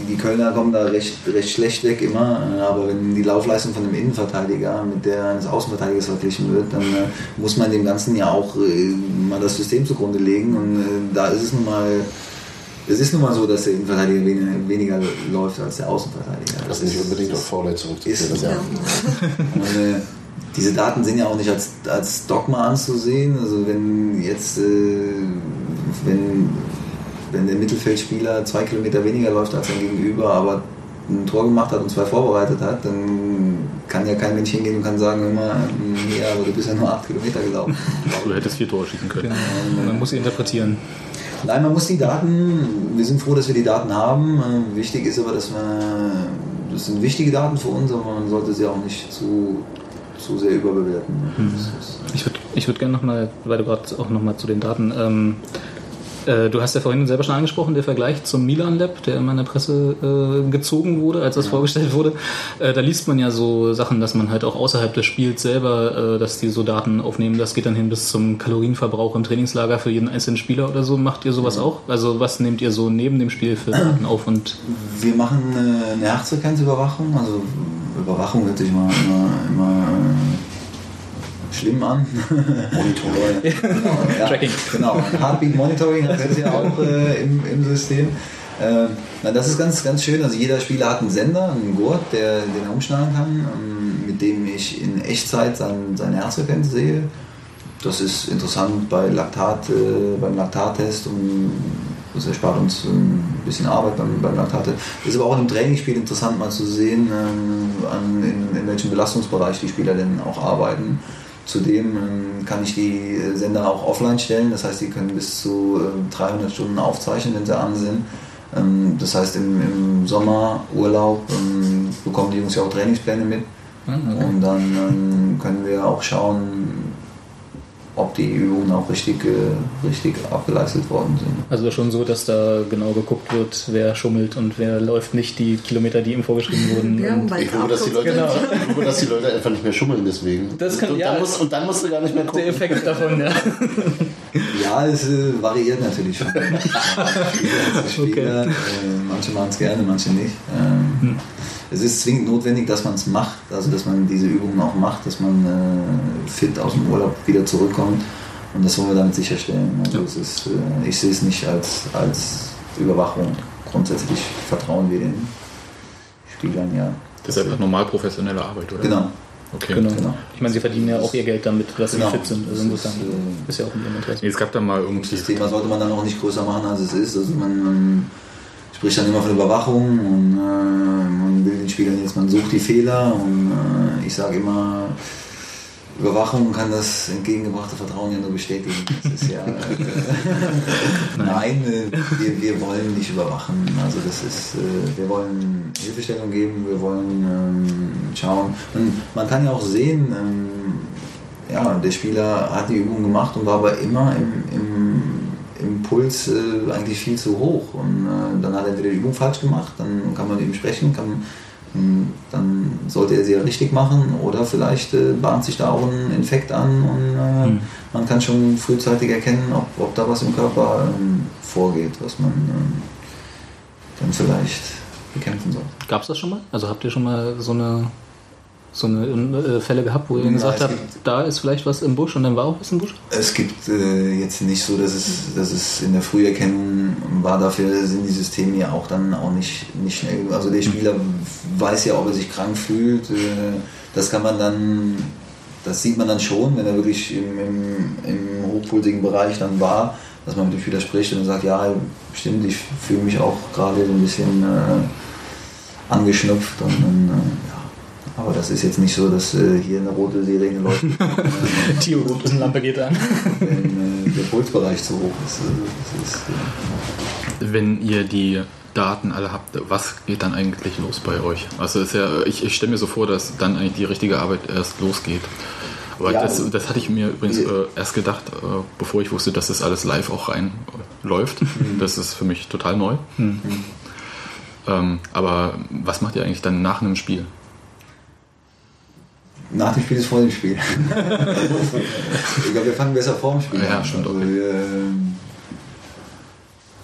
die, Kölner kommen da recht, recht schlecht weg immer, aber wenn die Laufleistung von einem Innenverteidiger mit der eines Außenverteidigers verglichen wird, dann äh, muss man dem Ganzen ja auch äh, mal das System zugrunde legen. Und äh, da ist es nun mal. Es ist nun mal so, dass der Innenverteidiger weniger, weniger läuft als der Außenverteidiger. Das ist nicht unbedingt auf Faulheit zurückzuführen. Ist ja. Und, äh, diese Daten sind ja auch nicht als, als Dogma anzusehen. Also wenn jetzt, äh, wenn, wenn der Mittelfeldspieler zwei Kilometer weniger läuft als sein Gegenüber, aber ein Tor gemacht hat und zwei vorbereitet hat, dann kann ja kein Mensch hingehen und kann sagen, immer, ja, aber du bist ja nur acht Kilometer gelaufen. du hättest vier Tore schießen können. Man muss sie interpretieren. Nein, man muss die Daten, wir sind froh, dass wir die Daten haben. Äh, Wichtig ist aber, dass wir, das sind wichtige Daten für uns, aber man sollte sie auch nicht zu, zu sehr überbewerten. Ist- Ich würde ich würd gerne nochmal, weil du gerade auch nochmal zu den Daten, ähm, Äh, du hast ja vorhin selber schon angesprochen, der Vergleich zum Milan Lab, der immer in der Presse äh, gezogen wurde, als das vorgestellt wurde. Äh, da liest man ja so Sachen, dass man halt auch außerhalb des Spiels selber, äh, dass die so Daten aufnehmen. Das geht dann hin bis zum Kalorienverbrauch im Trainingslager für jeden einzelnen Spieler oder so. Macht ihr sowas auch? Also was nehmt ihr so neben dem Spiel für Daten auf und Wir machen eine Herzfrequenzüberwachung. Also Überwachung hört sich immer, immer, immer äh, schlimm an. Monitoring. genau, ja, Tracking. Genau, Heartbeat Monitoring hat es ja auch äh, im, im System. Äh, na, das ist ganz, ganz schön. Also jeder Spieler hat einen Sender, einen Gurt, der, den er umschlagen kann, ähm, mit dem ich in Echtzeit sein, seine Herzfrequenz sehe. Das ist interessant bei Laktat, äh, beim Laktattest und das erspart uns ein bisschen Arbeit beim, beim Laktattest. Ist aber auch im Trainingsspiel interessant mal zu sehen, ähm, an, in, in welchem Belastungsbereich die Spieler denn auch arbeiten. Zudem ähm, kann ich die Sender auch offline stellen, das heißt, die können bis zu ähm, 300 Stunden aufzeichnen, wenn sie an sind. Ähm, das heißt, im, im Sommerurlaub ähm, bekommen die Jungs ja auch Trainingspläne mit. Und dann ähm, können wir auch schauen, ob die Übungen auch richtig, äh, richtig abgeleistet worden sind. also schon so, dass da genau geguckt wird, wer schummelt und wer läuft nicht die Kilometer, die ihm vorgeschrieben wurden. Haben Und Ich glaube, dass die Leute, Genau. ich glaube, dass die Leute einfach nicht mehr schummeln deswegen. Das kann- und, ja, dann musst, und dann musst du gar nicht mehr gucken. der Effekt davon, ja. Ja, es äh, variiert natürlich schon. Spieler Spieler. Äh, manche machen es gerne, manche nicht. Ähm, Es ist zwingend notwendig, dass man es macht, also dass man diese Übungen auch macht, dass man äh, fit aus dem Urlaub wieder zurückkommt. Und das wollen wir damit sicherstellen. Also es ist, äh, ich sehe es nicht als, als Überwachung. Grundsätzlich vertrauen wir den Spielern ja. Das ist einfach normal professionelle Arbeit, oder? Genau. Okay. Genau. Genau. Ich meine, sie verdienen ja auch ihr Geld damit, dass Genau. sie fit sind. Also Das insofern ist, äh, ist ja auch in ihrem Interesse. Nee, es gab da mal irgendwie. Das Thema sollte man dann auch nicht größer machen, als es ist. Also man, man spricht dann immer von Überwachung und äh, man will den Spielern jetzt, man sucht die Fehler und äh, ich sage immer, Überwachung kann das entgegengebrachte Vertrauen ja nur bestätigen. Das ist ja, äh, nein, äh, wir, wir wollen nicht überwachen. Also das ist, äh, wir wollen Hilfestellung geben, wir wollen ähm, schauen. Und man kann ja auch sehen, ähm, ja, der Spieler hat die Übung gemacht und war aber immer im, im, im Puls äh, eigentlich viel zu hoch. Und äh, dann hat er entweder die Übung falsch gemacht, dann kann man mit ihm sprechen, kann, mh, dann sollte er sie ja richtig machen oder vielleicht äh, bahnt sich da auch ein Infekt an und äh, man kann schon frühzeitig erkennen, ob, ob da was im Körper ähm, vorgeht, was man ähm, dann vielleicht bekämpfen soll. Gab es das schon mal? Also habt ihr schon mal so eine, so eine äh, Fälle gehabt, wo ihr Ja, gesagt es habt, da ist vielleicht was im Busch und dann war auch was im Busch? Es gibt äh, jetzt nicht so, dass es, dass es in der Früherkennung war. Dafür sind die Systeme ja auch dann auch nicht, nicht schnell. Also der Spieler weiß ja, ob er sich krank fühlt. Äh, das kann man dann, das sieht man dann schon, wenn er wirklich im, im, im hochpulsigen Bereich dann war, dass man mit dem Spieler spricht und sagt, ja, stimmt, ich fühle mich auch gerade so ein bisschen äh, angeschnupft und dann, äh, ja. Aber das ist jetzt nicht so, dass äh, hier eine rote Sirene läuft. äh, Die Lampe geht an. wenn äh, der Pulsbereich zu hoch ist. Das ist äh, Wenn ihr die Daten alle habt, was geht dann eigentlich los bei euch? Also ist ja, ich, ich stelle mir so vor, dass dann eigentlich die richtige Arbeit erst losgeht. Aber Ja, das, also- das hatte ich mir übrigens Ja. äh, erst gedacht, äh, bevor ich wusste, dass das alles live auch rein äh, läuft. Das ist für mich total neu. Ähm, aber was macht ihr eigentlich dann nach einem Spiel? Nach dem Spiel ist vor dem Spiel. ich glaube, wir fangen besser vor dem Spiel Ja, an. stimmt, Also, wir, ähm,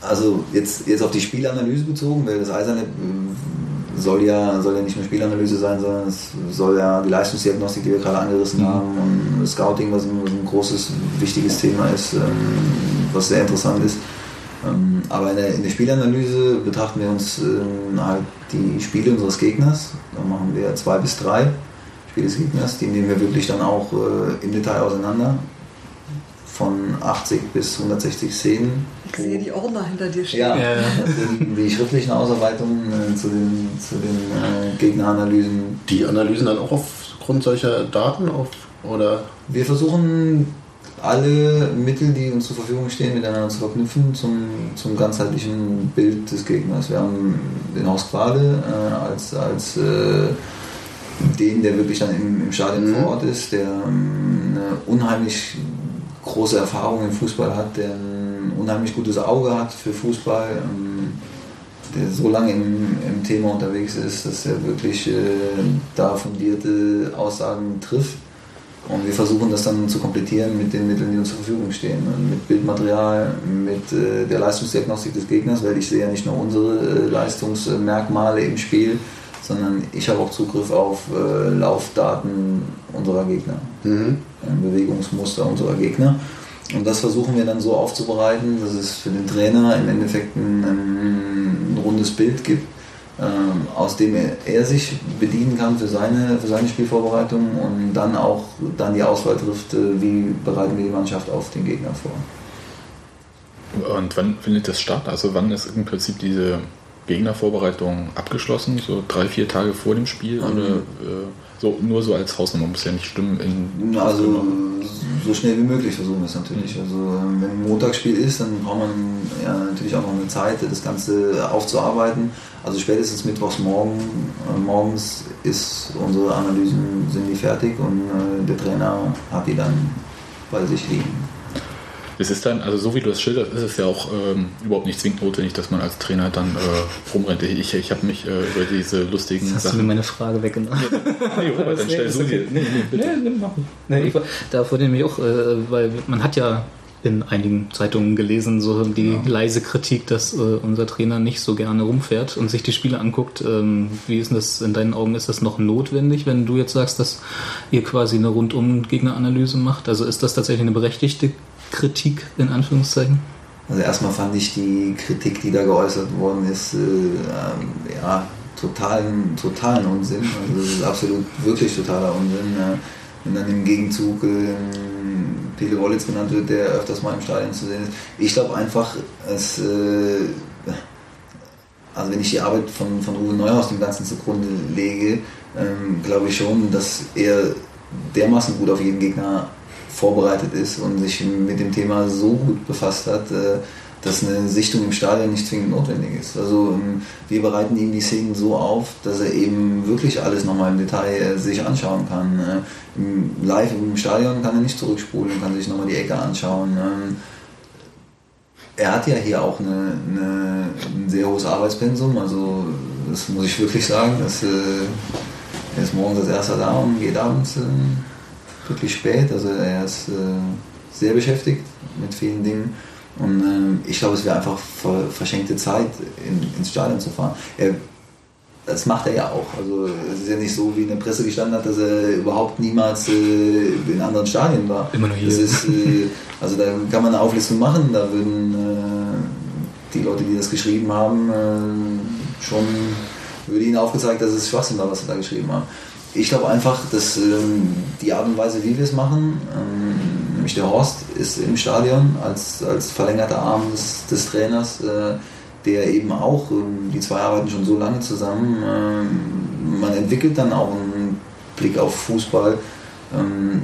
also jetzt, jetzt auf die Spielanalyse bezogen, weil das Eiserne äh, soll ja, soll ja nicht nur Spielanalyse sein, sondern es soll ja die Leistungsdiagnostik, die wir gerade angerissen Mhm. haben, und das Scouting, was ein, was ein großes, wichtiges Thema ist, ähm, was sehr interessant ist. Ähm, aber in der, in der Spielanalyse betrachten wir uns halt die Spiele unseres Gegners. Da machen wir zwei bis drei Spiele des Gegners. Die nehmen wir wirklich dann auch äh, im Detail auseinander. Von 80 bis 160 Szenen. Ich sehe die Ordner hinter dir stehen. Ja, Ja. die schriftlichen Ausarbeitungen äh, zu den, zu den äh, Gegneranalysen. Die Analysen dann auch aufgrund solcher Daten auf oder Wir versuchen alle Mittel, die uns zur Verfügung stehen, miteinander zu verknüpfen zum, zum ganzheitlichen Bild des Gegners. Wir haben den Horst Quade äh, als, als äh, den, der wirklich dann im, im Stadion vor Ort ist, der ähm, eine unheimlich große Erfahrung im Fußball hat, der ein unheimlich gutes Auge hat für Fußball, ähm, der so lange im, im Thema unterwegs ist, dass er wirklich äh, da fundierte Aussagen trifft. Und wir versuchen das dann zu komplettieren mit den Mitteln, die uns zur Verfügung stehen. Mit Bildmaterial, mit äh, der Leistungsdiagnostik des Gegners, weil ich sehe ja nicht nur unsere äh, Leistungsmerkmale im Spiel, sondern ich habe auch Zugriff auf äh, Laufdaten unserer Gegner, Mhm. Bewegungsmuster unserer Gegner. Und das versuchen wir dann so aufzubereiten, dass es für den Trainer im Endeffekt ein, ein rundes Bild gibt, ähm, aus dem er, er sich bedienen kann für seine, für seine Spielvorbereitung und dann auch dann die Auswahl trifft, äh, wie bereiten wir die Mannschaft auf den Gegner vor. Und wann findet das statt? Also wann ist im Prinzip diese Gegnervorbereitung abgeschlossen? So drei, vier Tage vor dem Spiel? Mhm. Oder äh, so, nur so als Hausnummer muss ja nicht stimmen. In Also so schnell wie möglich versuchen wir es natürlich. Also ähm, wenn ein Montagsspiel ist, dann braucht man ja, natürlich auch noch eine Zeit, das Ganze aufzuarbeiten. Also spätestens mittwochs morgen, äh, morgens ist unsere Analysen sind die fertig und äh, der Trainer hat die dann bei sich liegen. Es ist dann, also so wie du es schilderst, ist es ja auch ähm, überhaupt nicht zwingend notwendig, dass man als Trainer dann äh, rumrennt. Ich, ich habe mich äh, über diese lustigen Jetzt hast du mir Sachen. meine Frage weggenommen. Nee, Robert, dann Nee, stell ist du okay. dir. Nee, nee, bitte. Nee, nee, mach nicht. Nee, ich, war- da wurde nämlich auch, äh, weil man hat ja in einigen Zeitungen gelesen, so die leise Kritik, dass äh, unser Trainer nicht so gerne rumfährt und sich die Spiele anguckt. Ähm, wie ist denn das in deinen Augen? Ist das noch notwendig, wenn du jetzt sagst, dass ihr quasi eine Rundum-Gegneranalyse macht? Also ist das tatsächlich eine berechtigte Kritik in Anführungszeichen? Also erstmal fand ich die Kritik, die da geäußert worden ist, äh, ähm, ja, totalen, totalen Unsinn. Also das ist absolut wirklich totaler Unsinn. Ja. Wenn dann im Gegenzug ähm, Pele Wollitz genannt wird, der öfters mal im Stadion zu sehen ist. Ich glaube einfach, es, äh, also wenn ich die Arbeit von, von Uwe Neuhaus dem Ganzen zugrunde lege, ähm, glaube ich schon, dass er dermaßen gut auf jeden Gegner vorbereitet ist und sich mit dem Thema so gut befasst hat, äh, dass eine Sichtung im Stadion nicht zwingend notwendig ist. Also ähm, wir bereiten ihm die Szenen so auf, dass er eben wirklich alles nochmal im Detail äh, sich anschauen kann. Im, live im Stadion kann er nicht zurückspulen, kann sich nochmal die Ecke anschauen. Ähm, er hat ja hier auch eine, eine, ein sehr hohes Arbeitspensum, also das muss ich wirklich sagen. Dass, äh, er ist morgens als erster da und geht abends äh, wirklich spät. Also er ist äh, sehr beschäftigt mit vielen Dingen. Und ähm, ich glaube, es wäre einfach ver verschenkte Zeit, in, ins Stadion zu fahren. Er, das macht er ja auch. Also es ist ja nicht so, wie in der Presse gestanden hat, dass er überhaupt niemals äh, in anderen Stadien war. Immer nur hier. Ist, äh, also da kann man eine Auflistung machen, da würden äh, die Leute, die das geschrieben haben, äh, schon würde ihnen aufgezeigt, dass es Schwachsinn war, was sie da geschrieben haben. Ich glaube einfach, dass ähm, die Art und Weise, wie wir es machen, ähm, nämlich der Horst ist im Stadion als, als verlängerter Arm des, des Trainers, äh, der eben auch, ähm, die zwei arbeiten schon so lange zusammen, ähm, man entwickelt dann auch einen Blick auf Fußball, ähm,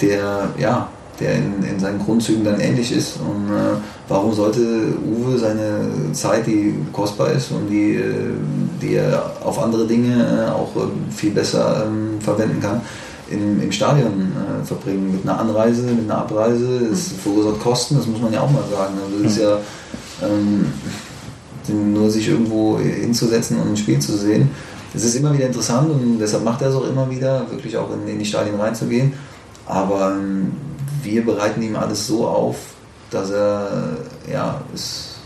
der, ja, der in, in seinen Grundzügen dann ähnlich ist. Und äh, warum sollte Uwe seine Zeit, die kostbar ist und die, äh, die er auf andere Dinge äh, auch äh, viel besser ähm, verwenden kann, im, im Stadion äh, verbringen? Mit einer Anreise, mit einer Abreise, es verursacht Kosten, das muss man ja auch mal sagen. Also das ist ja ähm, nur sich irgendwo hinzusetzen und ein Spiel zu sehen. Es ist immer wieder interessant und deshalb macht er es auch immer wieder, wirklich auch in, in die Stadien reinzugehen. Aber ähm, wir bereiten ihm alles so auf, dass er ja, es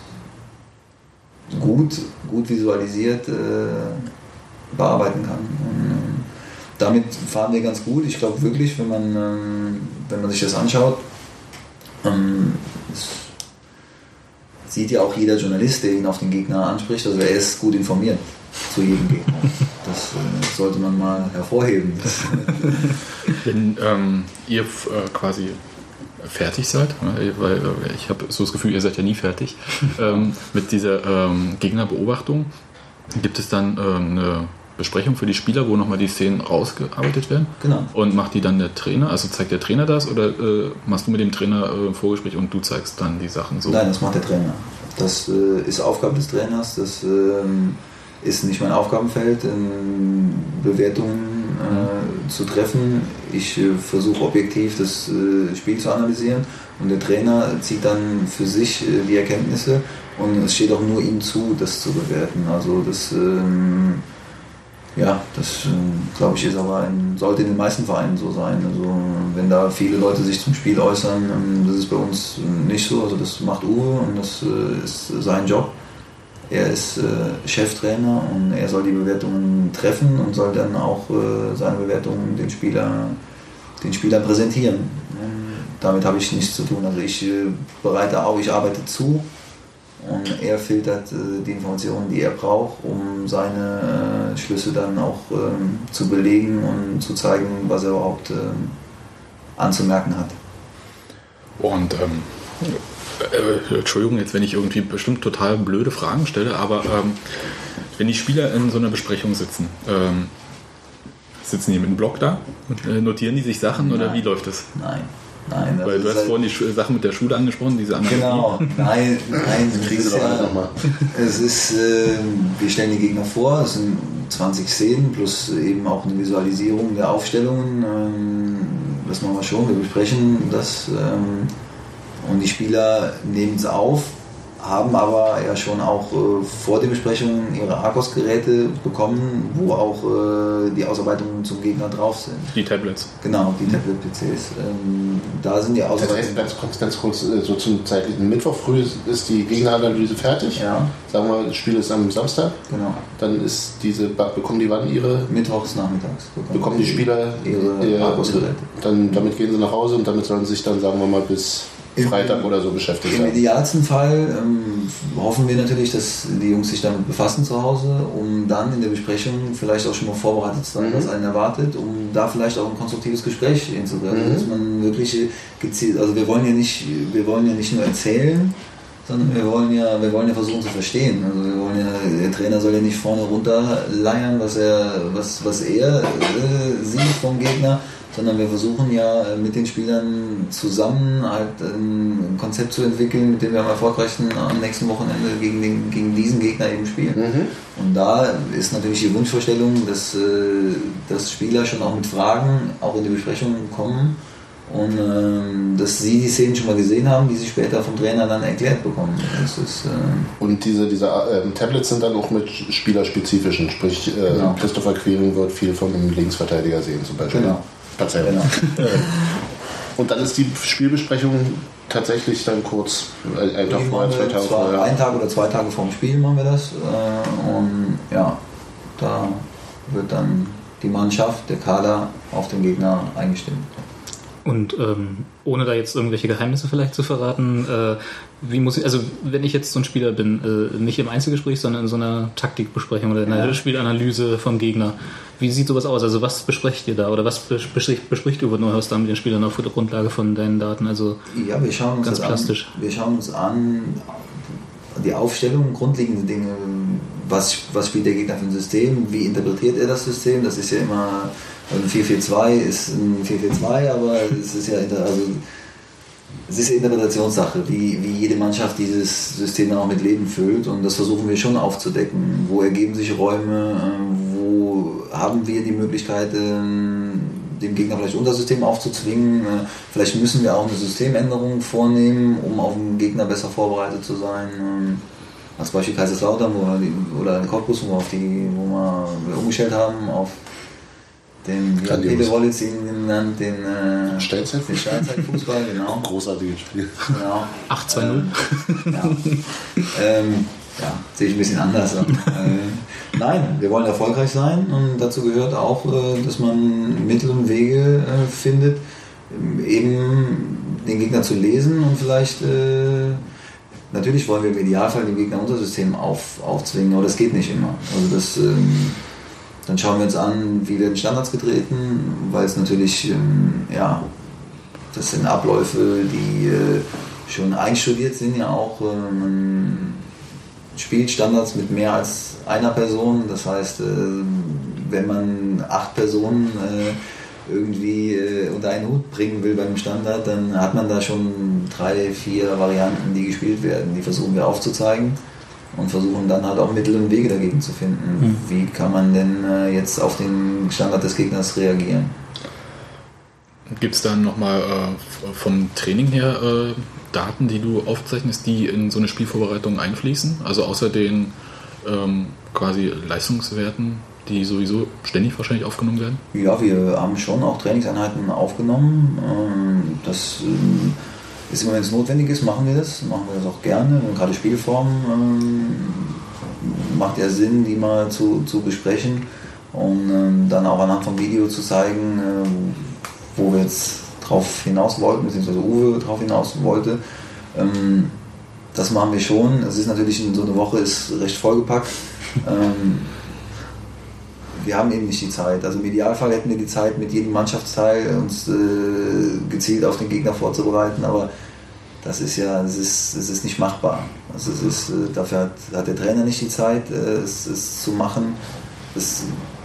gut, gut visualisiert äh, bearbeiten kann. Und, ähm, damit fahren wir ganz gut. Ich glaube wirklich, wenn man, ähm, wenn man sich das anschaut, ähm, sieht ja auch jeder Journalist, der ihn auf den Gegner anspricht, also er ist gut informiert zu jedem Gegner. Das äh, sollte man mal hervorheben. Wenn ähm, ihr äh, quasi fertig seid, ne, weil äh, ich habe so das Gefühl, ihr seid ja nie fertig, ähm, mit dieser ähm, Gegnerbeobachtung, gibt es dann ähm, eine Besprechung für die Spieler, wo nochmal die Szenen rausgearbeitet werden? Genau. Und macht die dann der Trainer? Also zeigt der Trainer das oder äh, machst du mit dem Trainer äh, ein Vorgespräch und du zeigst dann die Sachen so? Nein, das macht der Trainer. Das äh, ist Aufgabe des Trainers. Das, ähm, ist nicht mein Aufgabenfeld, ähm, Bewertungen äh, zu treffen. Ich äh, versuche objektiv das äh, Spiel zu analysieren und der Trainer zieht dann für sich äh, die Erkenntnisse und es steht auch nur ihm zu, das zu bewerten. Also das, ähm, ja, das ähm, glaube ich ist aber in, sollte in den meisten Vereinen so sein. Also wenn da viele Leute sich zum Spiel äußern, ähm, das ist bei uns äh, nicht so. Also das macht Uwe und das äh, ist sein Job. Er ist äh, Cheftrainer und er soll die Bewertungen treffen und soll dann auch äh, seine Bewertungen den Spieler, den Spielern präsentieren. Damit habe ich nichts zu tun. Also ich äh, bereite auch, ich arbeite zu und er filtert äh, die Informationen, die er braucht, um seine äh, Schlüsse dann auch ähm, zu belegen und zu zeigen, was er überhaupt ähm, anzumerken hat. Und ähm, äh, Entschuldigung, jetzt wenn ich irgendwie bestimmt total blöde Fragen stelle, aber ähm, wenn die Spieler in so einer Besprechung sitzen, ähm, sitzen die mit einem Block da und äh, notieren die sich Sachen oder Nein. wie läuft das? Nein, nein. das Weil du ist hast halt- vorhin die Sachen mit der Schule angesprochen, diese Analogie. Genau, nein, nein, das Kriegen Sie ist doch alle ja, nochmal. es ist, äh, wir stellen die Gegner vor, es sind 20 Szenen plus eben auch eine Visualisierung der Aufstellungen. Ähm, das machen wir schon, wir besprechen das ähm, und die Spieler nehmen es auf, haben aber ja schon auch äh, vor den Besprechungen ihre Argos-Geräte bekommen, wo auch äh, die Ausarbeitungen zum Gegner drauf sind. Die Tablets. Genau, die Tablet-PCs. Ähm, da sind die Das heißt, Ausarbeitungen. ganz kurz, ganz kurz, äh, so zum zeitlichen Mittwoch früh ist- die Gegneranalyse fertig. Ja, Sagen wir, das Spiel ist am Samstag. genau. Dann ist diese, bekommen die wann ihre, Mittwochs nachmittags bekommen die Spieler ihre ihr- Argos-Geräte. dann damit gehen sie nach Hause und damit sollen sie sich dann, sagen wir mal, bis Freitag oder so beschäftigt Im sein. idealsten Fall ähm, hoffen wir natürlich, dass die Jungs sich damit befassen zu Hause, um dann in der Besprechung vielleicht auch schon mal vorbereitet zu sein, Mhm. was einen erwartet, um da vielleicht auch ein konstruktives Gespräch hinzubringen. Mhm. Dass man wirklich gezielt, also wir wollen ja nicht, wir wollen ja nicht nur erzählen, sondern wir wollen ja, wir wollen ja versuchen zu verstehen. Also wir wollen ja, der Trainer soll ja nicht vorne runterleiern, was er, was, was er äh, sieht vom Gegner, sondern wir versuchen ja äh, mit den Spielern zusammen halt ein Konzept zu entwickeln, mit dem wir am erfolgreichsten am nächsten Wochenende gegen, den, gegen diesen Gegner eben spielen. Mhm. Und da ist natürlich die Wunschvorstellung, dass, äh, dass Spieler schon auch mit Fragen auch in die Besprechung kommen und ähm, dass sie die Szenen schon mal gesehen haben, die sie später vom Trainer dann erklärt bekommen. Ist, äh, Und diese, diese ähm, Tablets sind dann auch mit spielerspezifischen, sprich äh, Genau. Christopher Quering wird viel einem Linksverteidiger sehen zum Beispiel. Genau. Verzeihung. genau. Und dann ist die Spielbesprechung tatsächlich dann kurz, äh, ein Tag vorher, zwei Tage vorher. Einen Tag oder zwei Tage vorm Spiel machen wir das. Äh, und ja, da wird dann die Mannschaft, der Kader auf den Gegner eingestimmt. Und ähm, ohne da jetzt irgendwelche Geheimnisse vielleicht zu verraten, äh, wie muss ich, also wenn ich jetzt so ein Spieler bin, äh, nicht im Einzelgespräch, sondern in so einer Taktikbesprechung oder in einer Ja. Spielanalyse vom Gegner, wie sieht sowas aus? Also was besprecht ihr da oder was bes- bespricht, bespricht Uwe Neuhaus da mit den Spielern auf der Grundlage von deinen Daten? Also Ja, wir schauen uns Ganz das plastisch. an. Wir schauen uns an die Aufstellung, grundlegende Dinge. Was, was spielt der Gegner für ein System? Wie interpretiert er das System? Das ist ja immer ein 4-4-2 ist ein 4-4-2, aber es ist ja also es ist ja Interpretationssache, wie, wie jede Mannschaft dieses System dann auch mit Leben füllt und das versuchen wir schon aufzudecken. Wo ergeben sich Räume, äh, wo haben wir die Möglichkeit, ähm, dem Gegner vielleicht unser System aufzuzwingen. Äh, Vielleicht müssen wir auch eine Systemänderung vornehmen, um auf den Gegner besser vorbereitet zu sein. Ähm, Als Beispiel Kaiserslautern wo die, oder in Cottbus, wo wir, auf die, wo wir umgestellt haben auf den Grandios. Peter Wollitz ihn genannt, den, äh, Steinzeitfußball? den Steinzeitfußball, genau. Großartiges Spiel. genau. 8-2-0. Ja, ähm, ja sehe ich ein bisschen anders. Äh, nein, wir wollen erfolgreich sein und dazu gehört auch, äh, dass man Mittel und Wege äh, findet, ähm, eben den Gegner zu lesen und vielleicht, äh, natürlich wollen wir im Idealfall dem Gegner unser System auf, aufzwingen, aber das geht nicht immer. Also das, ähm, dann schauen wir uns an, wie werden Standards getreten, weil es natürlich, ähm, ja, das sind Abläufe, die äh, schon einstudiert sind ja auch. Äh, man spielt Standards mit mehr als einer Person. Das heißt, äh, wenn man acht Personen äh, irgendwie äh, unter einen Hut bringen will beim Standard, dann hat man da schon drei, vier Varianten, die gespielt werden. Die versuchen wir aufzuzeigen. und versuchen dann halt auch Mittel und Wege dagegen zu finden. Wie kann man denn äh, jetzt auf den Standard des Gegners reagieren? Gibt es dann nochmal äh, vom Training her äh, Daten, die du aufzeichnest, die in so eine Spielvorbereitung einfließen? Also außer den ähm, quasi Leistungswerten, die sowieso ständig wahrscheinlich aufgenommen werden? Ja, wir haben schon auch Trainingseinheiten aufgenommen. Ähm, Das ähm, ist immer, wenn es notwendig ist, machen wir das. Machen wir das auch gerne. Und gerade Spielform ähm, macht ja Sinn, die mal zu, zu besprechen und dann auch anhand vom Video zu zeigen, wo wir jetzt drauf hinaus wollten, beziehungsweise Uwe drauf hinaus wollte. Das machen wir schon. Es ist natürlich so eine Woche ist recht vollgepackt. Wir haben eben nicht die Zeit. Also im Idealfall hätten wir die Zeit, mit jedem Mannschaftsteil uns äh, gezielt auf den Gegner vorzubereiten, aber das ist ja, es ist, es ist nicht machbar. Also es ist, äh, dafür hat, hat der Trainer nicht die Zeit, äh, es, es zu machen. Das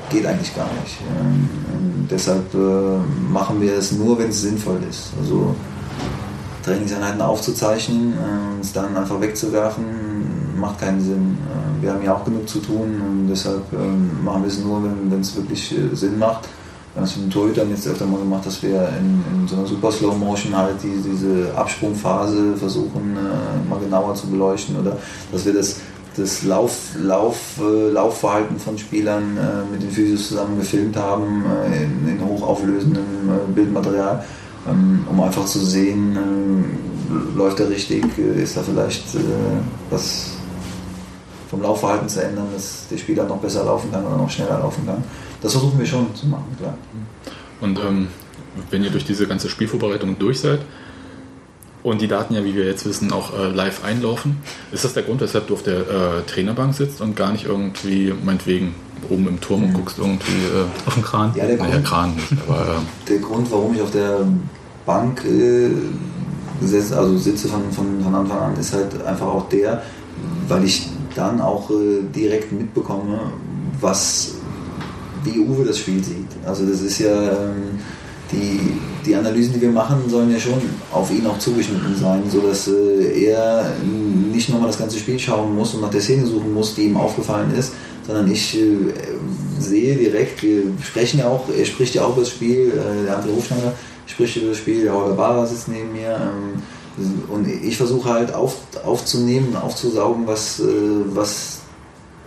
geht eigentlich gar nicht. Ähm, und deshalb äh, machen wir es nur, wenn es sinnvoll ist. Also Trainingseinheiten aufzuzeichnen, es dann einfach wegzuwerfen, macht keinen Sinn. Äh, wir haben ja auch genug zu tun und deshalb ähm, machen wir es nur, wenn es wirklich äh, Sinn macht. Wir haben es mit den Torhütern jetzt öfter mal gemacht, dass wir in, in so einer super Slow Motion halt die, diese Absprungphase versuchen äh, mal genauer zu beleuchten oder dass wir das, das Lauf, Lauf, äh, Laufverhalten von Spielern mit den Physios zusammen gefilmt haben in, in hochauflösendem Bildmaterial, ähm, um einfach zu sehen, läuft er richtig, ist da vielleicht äh, was vom Laufverhalten zu ändern, dass der Spieler noch besser laufen kann oder noch schneller laufen kann. Das versuchen wir schon zu machen, klar. Und ähm, wenn ihr durch diese ganze Spielvorbereitung durch seid und die Daten ja, wie wir jetzt wissen, auch äh, live einlaufen, ist das der Grund, weshalb du auf der äh, Trainerbank sitzt und gar nicht irgendwie, meinetwegen, oben im Turm und guckst irgendwie äh, Auf dem Kran. Ja, der naja, Grund, Kran nicht, aber äh, der Grund, warum ich auf der Bank äh, gesessen, also sitze von, von, von Anfang an, ist halt einfach auch der, weil ich dann auch äh, direkt mitbekomme, was, wie Uwe das Spiel sieht. Also das ist ja, ähm, die, die Analysen, die wir machen, sollen ja schon auf ihn auch zugeschnitten sein, sodass äh, er nicht nochmal das ganze Spiel schauen muss und nach der Szene suchen muss, die ihm aufgefallen ist, sondern ich äh, sehe direkt, wir sprechen ja auch, er spricht ja auch über das Spiel, der André Hofschneider spricht über das Spiel, der Holger Barra sitzt neben mir. Ähm, und ich versuche halt auf, aufzunehmen, aufzusaugen, was, äh, was,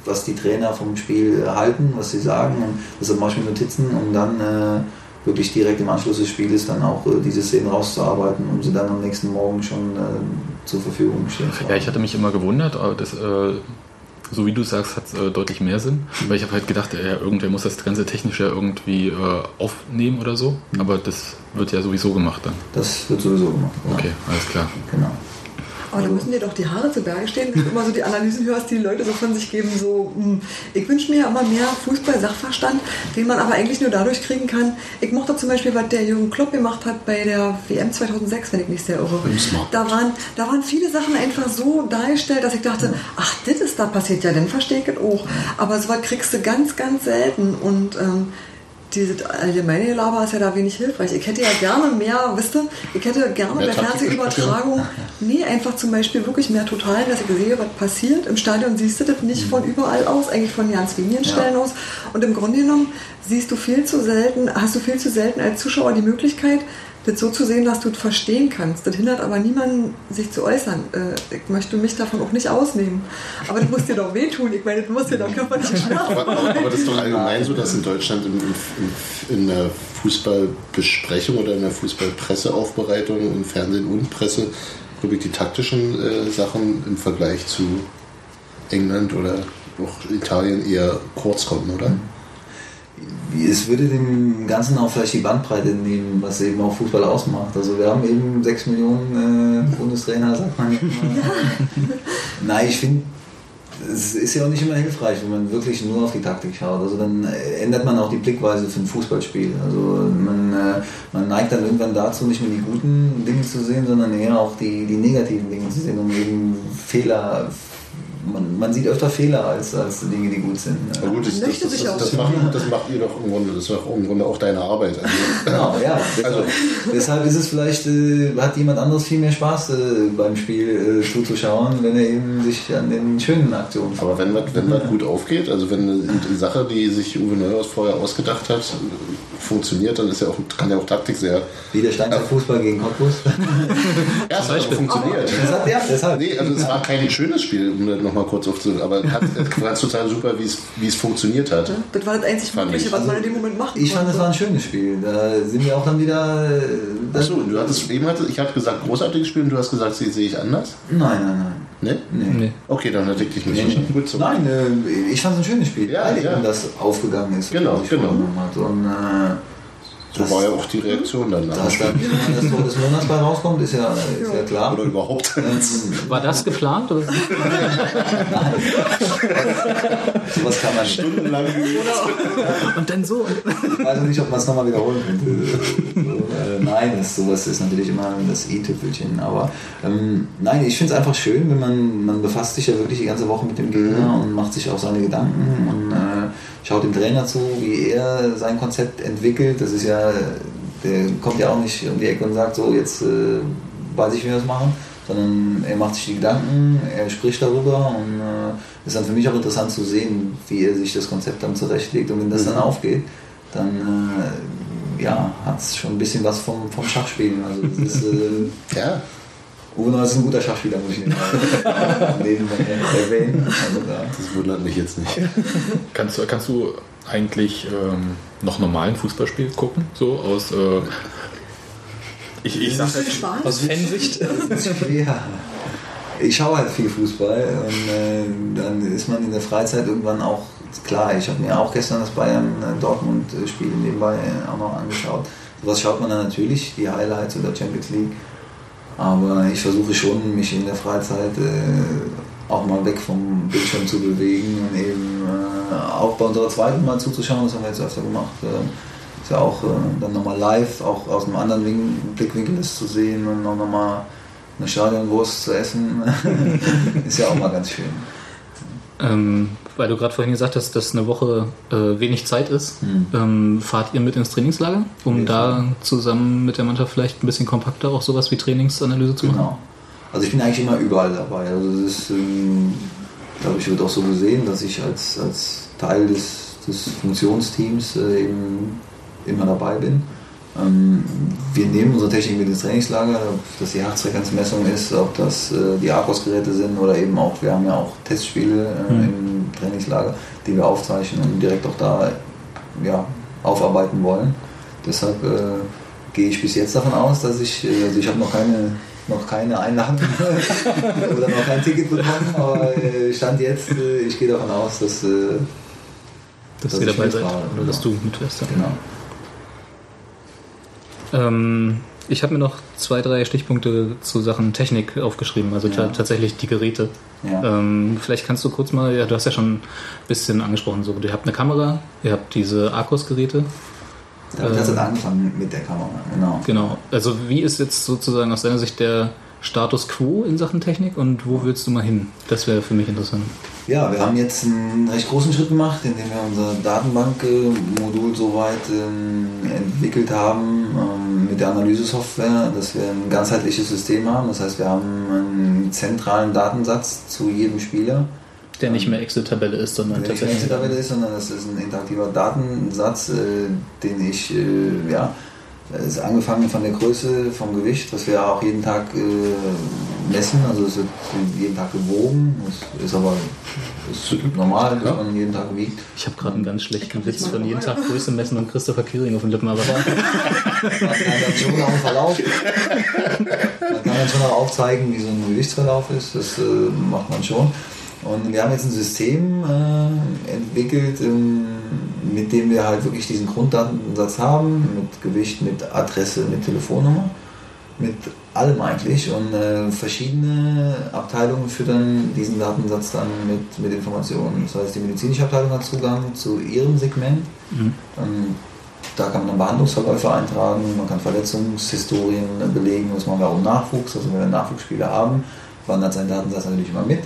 was die Trainer vom Spiel halten, was sie sagen. Und deshalb mache ich mir Notizen, um dann äh, wirklich direkt im Anschluss des Spieles dann auch äh, diese Szenen rauszuarbeiten, um sie dann am nächsten Morgen schon äh, zur Verfügung stehen zu haben. ja, ich hatte mich immer gewundert, aber das, äh, so wie du sagst, hat es äh, deutlich mehr Sinn, weil ich habe halt gedacht, ja, irgendwer muss das ganze Technische irgendwie äh, aufnehmen oder so, aber das wird ja sowieso gemacht dann. Das wird sowieso gemacht. ja. Okay, alles klar. Genau. Aber da müssen dir doch die Haare zu Berge stehen, wenn du immer so die Analysen hörst, die die Leute so von sich geben, so, hm, ich wünsche mir immer mehr Fußball-Sachverstand, den man aber eigentlich nur dadurch kriegen kann. Ich mochte zum Beispiel, was der Jürgen Klopp gemacht hat bei der WM 2006, wenn ich mich sehr irre. Da waren, da waren viele Sachen einfach so dargestellt, dass ich dachte, ach, das ist da passiert, ja, dann verstehe ich es auch. Aber sowas kriegst du ganz, ganz selten und ähm, diese allgemeine Gelaber ist ja da wenig hilfreich. Ich hätte ja gerne mehr, wisst ihr, ich hätte gerne Mehr bei Fernsehübertragung, nee, einfach zum Beispiel wirklich mehr total, dass ich sehe, was passiert. Im Stadion siehst du das nicht von überall aus, eigentlich von ganz wenigen Stellen aus. Und im Grunde genommen siehst du viel zu selten, hast du viel zu selten als Zuschauer die Möglichkeit, das so zu sehen, dass du es verstehen kannst. Das hindert aber niemanden, sich zu äußern. Äh, Ich möchte mich davon auch nicht ausnehmen. Aber das muss dir doch wehtun. Ich meine, das muss dir doch körperlich Spaß Aber, das ist doch allgemein so, dass in Deutschland im, im, in der Fußballbesprechung oder in der Fußballpresseaufbereitung im Fernsehen und Presse wirklich die taktischen äh, Sachen im Vergleich zu England oder auch Italien eher kurz kommen, oder? Es würde dem Ganzen auch vielleicht die Bandbreite nehmen, was eben auch Fußball ausmacht. Also wir haben eben 6 Millionen äh, Bundestrainer, sagt man. ja immer. Nein, ich finde, es ist ja auch nicht immer hilfreich, wenn man wirklich nur auf die Taktik schaut. Also dann äh, ändert man auch die Blickweise für ein Fußballspiel. Also man, äh, man neigt dann irgendwann dazu, nicht mehr die guten Dinge zu sehen, sondern eher auch die, die negativen Dinge zu sehen, um eben Fehler man, man sieht öfter Fehler als, als Dinge, die gut sind. Na gut, das, das, das, das, auch das, so. macht, das macht ihr doch im Grunde, das ist doch im Grunde auch deine Arbeit. Also, Genau, ja. Deshalb, Also- deshalb ist es vielleicht, äh, hat jemand anderes viel mehr Spaß äh, beim Spiel äh, zuzuschauen, wenn er eben sich an den schönen Aktionen aber wenn was, wenn gut aufgeht, also wenn eine, eine Sache, die sich Uwe Neuhaus vorher ausgedacht hat, funktioniert, dann ist ja auch, kann ja auch Taktik sehr. Wie der Steinzeit-Fußball gegen Cottbus. Ja, es hat funktioniert. Deshalb, ja, deshalb. Nee, also es war kein schönes Spiel, um das nochmal kurz aufzunehmen, aber hat, es total super, wie es, wie es funktioniert hat. Das war das einzig Fand Mögliche, ich. was man in dem Moment machen Ich fand, es war ein schönes Spiel. Da sind wir auch dann wieder. äh, Achso, du hattest eben hatte, ich hatte gesagt, großartiges Spiel und du hast gesagt, sie sehe ich anders. Nein, nein, nein. Ne? Nee. Nee. Okay, dann hatte ich dich nicht Nee, nee. so. Nein, äh, ich fand es ein schönes Spiel. Ja, ja. das aufgegangen ist. Genau, genau. Und, äh, So war ja auch die Reaktion dann. dass dann das Tor des Monats bei rauskommt, ist ja, ist ja klar. Oder überhaupt. Ähm, War das geplant? Oder? sowas kann man nicht. Stundenlang Und dann so. Ich weiß nicht, ob man es nochmal wiederholen könnte. Das, sowas ist natürlich immer das i-Tüpfelchen. Aber ähm, nein, ich finde es einfach schön, wenn man, man befasst sich ja wirklich die ganze Woche mit dem Gegner und macht sich auch seine Gedanken und äh, schaut dem Trainer zu, wie er sein Konzept entwickelt. Das ist ja, der kommt ja auch nicht um die Ecke und sagt, so jetzt äh, weiß ich, wie wir das machen, sondern er macht sich die Gedanken, er spricht darüber und äh, ist dann für mich auch interessant zu sehen, wie er sich das Konzept dann zurechtlegt und wenn das dann aufgeht, dann äh, ja, hat es schon ein bisschen was vom, vom Schachspielen. Also das ist, äh, Ja, Uwe ist ein guter Schachspieler, muss ich nebenbei erwähnen. Also da, das wundert mich jetzt nicht. Kannst, du- kannst du eigentlich ähm, noch normalen Fußballspiel gucken? So aus. Äh, ich ich sag jetzt. Aus Fansicht? schwer. Ich schaue halt viel Fußball und äh, dann ist man in der Freizeit irgendwann auch, klar, ich habe mir auch gestern das Bayern-Dortmund-Spiel nebenbei äh, auch noch angeschaut. Sowas schaut man dann natürlich, die Highlights oder Champions League. Aber ich versuche schon, mich in der Freizeit äh, auch mal weg vom Bildschirm zu bewegen und eben äh, auch bei unserer zweiten mal zuzuschauen, das haben wir jetzt öfter gemacht. Äh, ist ja auch äh, dann nochmal live, auch aus einem anderen Win Blickwinkel das zu sehen und auch nochmal eine Stadionwurst zu essen, ist ja auch mal ganz schön. Ähm, weil du gerade vorhin gesagt hast, dass eine Woche äh, wenig Zeit ist. Hm. Ähm, fahrt ihr mit ins Trainingslager, um Ja, da zusammen mit der Mannschaft vielleicht ein bisschen kompakter auch sowas wie Trainingsanalyse zu machen? Genau. Also ich bin eigentlich immer überall dabei. Also das ist, ähm, glaube ich, wird auch so gesehen, dass ich als, als Teil des, des Funktionsteams äh, eben immer dabei bin. Ähm, wir nehmen unsere Technik mit ins Trainingslager, ob das die Herzfrequenzmessung ist, ob das äh, die Arcos-Geräte sind oder eben auch, wir haben ja auch Testspiele äh, Mhm. im Trainingslager, die wir aufzeichnen und direkt auch da ja, aufarbeiten wollen. Deshalb äh, gehe ich bis jetzt davon aus, dass ich, äh, also ich habe noch keine, noch keine Einladung oder noch kein Ticket bekommen, aber äh, Stand jetzt, äh, ich gehe davon aus, dass, äh, Dass, Dass ihr dabei seid oder genau. dass du mitfährst. Ja. genau. Ähm, ich habe mir noch zwei, drei Stichpunkte zu Sachen Technik aufgeschrieben, also Ja. ta- tatsächlich die Geräte. Ja. Ähm, vielleicht kannst du kurz mal, ja, du hast ja schon ein bisschen angesprochen, so, ihr habt eine Kamera, ihr habt diese Arcos-Geräte. Damit hat es angefangen mit der Kamera, genau. Genau. Also wie ist jetzt sozusagen aus deiner Sicht der Status quo in Sachen Technik und wo willst du mal hin? Das wäre für mich interessant. Ja, wir haben jetzt einen recht großen Schritt gemacht, indem wir unser Datenbankmodul soweit ähm, entwickelt haben ähm, mit der Analysesoftware, dass wir ein ganzheitliches System haben. Das heißt, wir haben einen zentralen Datensatz zu jedem Spieler. Der nicht mehr Excel-Tabelle ist, sondern der nicht mehr tatsächlich. Excel-Tabelle ist, sondern das ist ein interaktiver Datensatz, äh, den ich, äh, ja, ist angefangen von der Größe, vom Gewicht, was wir auch jeden Tag äh, messen. Also es wird jeden Tag gewogen, das ist aber ist normal, dass man jeden Tag wiegt. Ich habe gerade einen ganz schlechten Witz von jeden. Tag Größe messen und Christopher Kiering auf den Lippen, aber Man kann dann schon auch einen Verlauf, man kann dann schon auch aufzeigen, wie so ein Gewichtsverlauf ist, das äh, macht man schon. Und wir haben jetzt ein System äh, entwickelt, ähm, mit dem wir halt wirklich diesen Grunddatensatz haben, mit Gewicht, mit Adresse, mit Telefonnummer, mit allem eigentlich. Und äh, verschiedene Abteilungen füttern diesen Datensatz dann mit, mit Informationen. Das heißt, die medizinische Abteilung hat Zugang zu ihrem Segment. Ähm, da kann man dann Behandlungsverläufe eintragen, man kann Verletzungshistorien belegen, das machen wir auch im Nachwuchs. Also wenn wir Nachwuchsspieler haben, wandert sein Datensatz natürlich immer mit.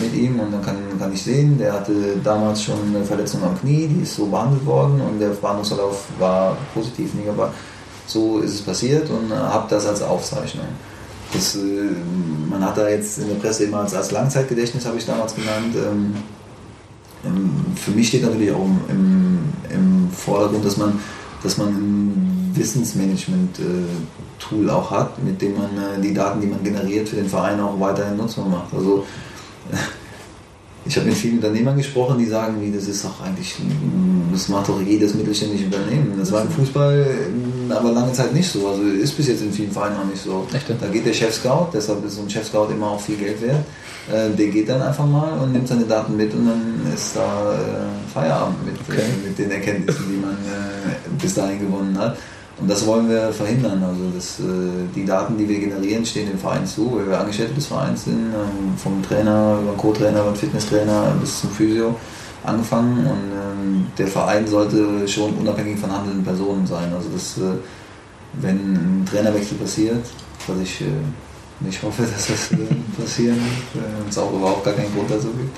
Mit ihm und dann kann, kann ich sehen, der hatte damals schon eine Verletzung am Knie, die ist so behandelt worden und der Behandlungsverlauf war positiv, nicht, aber so ist es passiert und äh, habe das als Aufzeichnung. Das, äh, man hat da jetzt in der Presse immer als, als Langzeitgedächtnis, habe ich damals genannt. Ähm, ähm, für mich steht natürlich auch im, im, Vordergrund, dass man, dass man ein Wissensmanagement-Tool auch hat, mit dem man äh, die Daten, die man generiert, für den Verein auch weiterhin nutzbar macht. Also ich habe mit vielen Unternehmern gesprochen, die sagen, wie das ist doch eigentlich, das macht doch jedes mittelständische Unternehmen. Das war im Fußball äh, aber lange Zeit nicht so. Also ist bis jetzt in vielen Vereinen auch nicht so. Echt? Da geht der Chef-Scout, deshalb ist so ein Chef-Scout immer auch viel Geld wert. Äh, Der geht dann einfach mal und nimmt seine Daten mit und dann ist da äh, Feierabend mit, Okay. äh, mit den Erkenntnissen, die man bis dahin gewonnen hat. Und das wollen wir verhindern. Also das, äh, die Daten, die wir generieren, stehen dem Verein zu, weil wir Angestellte des Vereins sind, ähm, vom Trainer über Co-Trainer, über Fitnesstrainer bis zum Physio angefangen. Und ähm, der Verein sollte schon unabhängig von handelnden Personen sein. Also das, äh, wenn ein Trainerwechsel passiert, was ich äh, nicht hoffe, dass das passieren wird, äh, es auch überhaupt gar keinen Grund dazu gibt.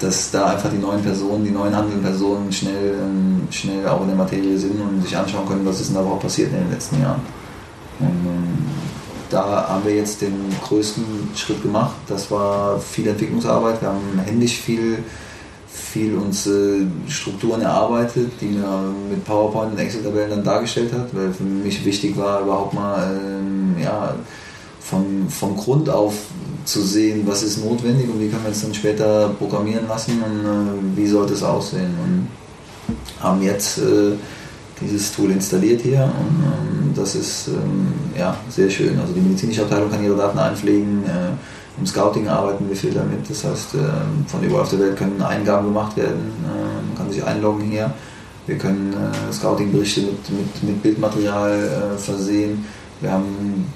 Dass da einfach die neuen Personen, die neuen handelnden Personen schnell, ähm, schnell auch in der Materie sind und sich anschauen können, was ist denn da überhaupt passiert in den letzten Jahren. Und ähm, da haben wir jetzt den größten Schritt gemacht. Das war viel Entwicklungsarbeit. Wir haben händisch viel, viel uns Strukturen erarbeitet, die man mit PowerPoint und Excel-Tabellen dann dargestellt hat, weil für mich wichtig war, überhaupt mal ähm, ja, von, von Grund auf zu sehen, was ist notwendig und wie können wir es dann später programmieren lassen und äh, wie sollte es aussehen. Und haben jetzt äh, dieses Tool installiert hier und ähm, das ist ähm, ja, sehr schön. Also die medizinische Abteilung kann ihre Daten einpflegen, äh, im Scouting arbeiten wir viel damit. Das heißt, ähm, von überall auf der Welt können Eingaben gemacht werden, äh, man kann sich einloggen hier. Wir können äh, Scouting-Berichte mit, mit, mit Bildmaterial äh, versehen. Wir haben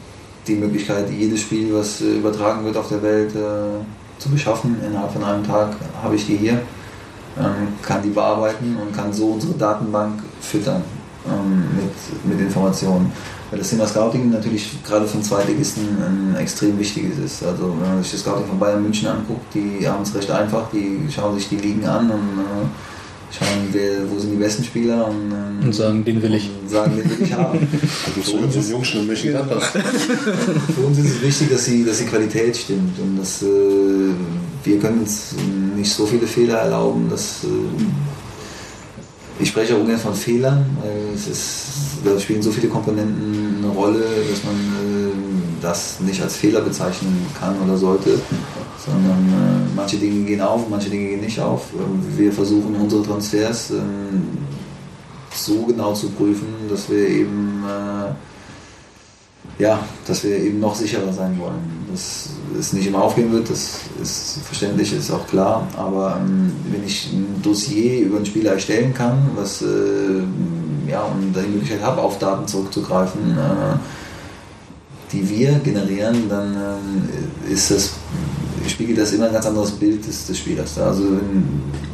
die Möglichkeit, jedes Spiel, was äh, übertragen wird auf der Welt, äh, zu beschaffen. Innerhalb von einem Tag habe ich die hier, ähm, kann die bearbeiten und kann so unsere Datenbank füttern ähm, mit, mit Informationen. Weil das Thema Scouting natürlich gerade von Zweitligisten ein extrem wichtiges ist. Also wenn man sich das Scouting von Bayern München anguckt, die haben es recht einfach, die schauen sich die Ligen an und äh, schauen, wer, wo sind die besten Spieler und, ähm, Und sagen, den will ich. sagen, den will ich haben. Also so unsere Jungs in Mönchengladbach. Für uns ist es wichtig, dass die, dass die Qualität stimmt und dass äh, wir können uns nicht so viele Fehler erlauben, dass äh, ich spreche auch ungern von Fehlern, weil es ist, da spielen so viele Komponenten eine Rolle, dass man äh, das nicht als Fehler bezeichnen kann oder sollte, sondern äh, manche Dinge gehen auf, manche Dinge gehen nicht auf. Ähm, Wir versuchen unsere Transfers ähm, so genau zu prüfen, dass wir eben äh, ja, dass wir eben noch sicherer sein wollen. Dass es nicht immer aufgehen wird, das ist verständlich, ist auch klar. Aber ähm, wenn ich ein Dossier über einen Spieler erstellen kann, was äh, ja und die Möglichkeit habe, auf Daten zurückzugreifen, äh, die wir generieren, dann ähm, ist das spiegelt das immer ein ganz anderes Bild des, des Spielers. dar. Also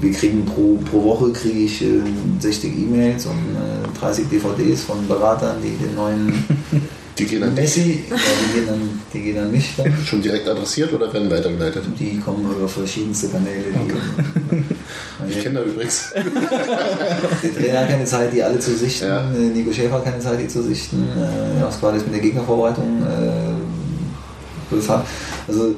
wir kriegen pro, pro Woche kriege ich äh, 60 E-Mails und äh, 30 DVDs von Beratern, die den neuen Die gehen an Messi, ja, die, gehen dann, die gehen an mich dann. schon direkt adressiert oder werden weitergeleitet? Die kommen über verschiedenste Kanäle. Die, Ich kenne da übrigens. Der Trainer hat keine Zeit, die alle zu sichten. Ja. Äh, Nico Schäfer hat keine Zeit, die zu sichten. Äh, Oscar ist mit der Gegnervorbereitung äh. Also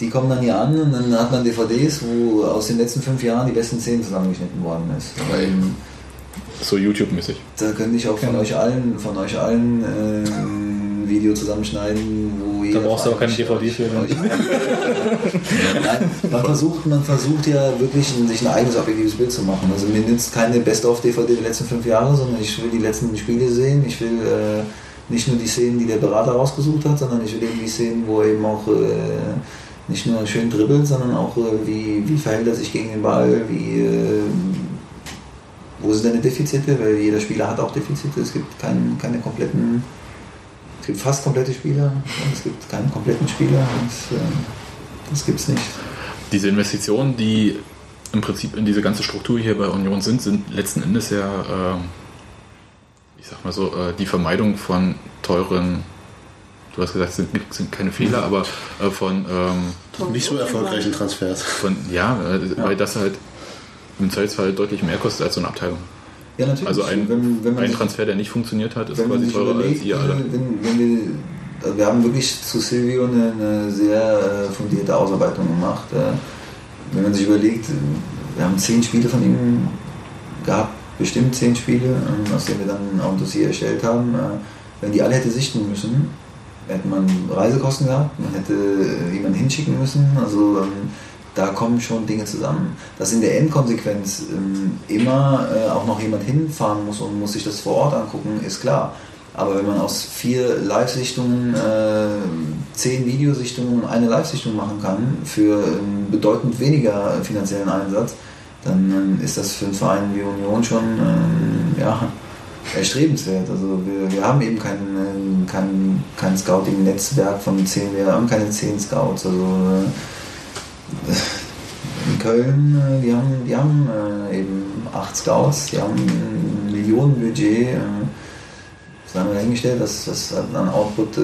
die kommen dann hier an und dann hat man DVDs, wo aus den letzten fünf Jahren die besten Szenen zusammengeschnitten worden ist. Weil- Ähm, So YouTube-mäßig. Da könnte ich auch von euch allen, von euch allen äh, ein Video zusammenschneiden, wo jeder brauchst du auch keine DVD für, ne? euch- Nein, man versucht, man versucht ja wirklich ein- sich ein eigenes objektives Bild zu machen. Also mir nützt keine Best-of-DVD der letzten fünf Jahre, sondern ich will die letzten Spiele sehen. Ich will äh, nicht nur die Szenen, die der Berater rausgesucht hat, sondern ich will eben die Szenen, wo er eben auch äh, nicht nur schön dribbelt, sondern auch äh, wie, wie verhält er sich gegen den Ball, wie äh, wo sind deine Defizite? Weil jeder Spieler hat auch Defizite. Es gibt kein, keine kompletten, es gibt fast komplette Spieler und es gibt keinen kompletten Spieler. Das, äh, das gibt es nicht. Diese Investitionen, die im Prinzip in diese ganze Struktur hier bei Union sind, sind letzten Endes ja, äh, ich sag mal so, äh, die Vermeidung von teuren du hast gesagt, es sind, sind keine Fehler, aber äh, von, ähm, Nicht so erfolgreichen Transfers. von ja, äh, weil das halt im Zweifelsfall deutlich mehr kostet als so eine Abteilung. Ja, natürlich. Also ein, wenn, wenn man ein sich- Transfer, der nicht funktioniert hat, ist wenn man quasi sich teurer als überlegt, ihr alle. wenn, wenn wir, also wir haben wirklich zu Silvio eine, eine sehr äh, fundierte Ausarbeitung gemacht. Äh, wenn man sich überlegt, wir haben zehn Spiele von ihm gehabt, bestimmt zehn Spiele, ähm, aus denen wir dann auch ein Dossier erstellt haben. Wenn die alle hätte sichten müssen, hätte man Reisekosten gehabt, man hätte äh, jemanden hinschicken müssen. Also ähm, da kommen schon Dinge zusammen. Dass in der Endkonsequenz ähm, immer äh, auch noch jemand hinfahren muss und muss sich das vor Ort angucken, ist klar. Aber wenn man aus vier Live-Sichtungen äh, zehn Videosichtungen eine Live-Sichtung machen kann für ähm, bedeutend weniger finanziellen Einsatz, dann ähm, ist das für einen Verein wie Union schon ähm, ja, erstrebenswert. Also wir, wir haben eben kein, kein, kein Scouting-Netzwerk von zehn, wir haben keine zehn Scouts. Also äh, in Köln, äh, die haben, die haben äh, eben acht Scouts, die haben ein Millionenbudget. Äh, sei mal dahingestellt, dass das an Output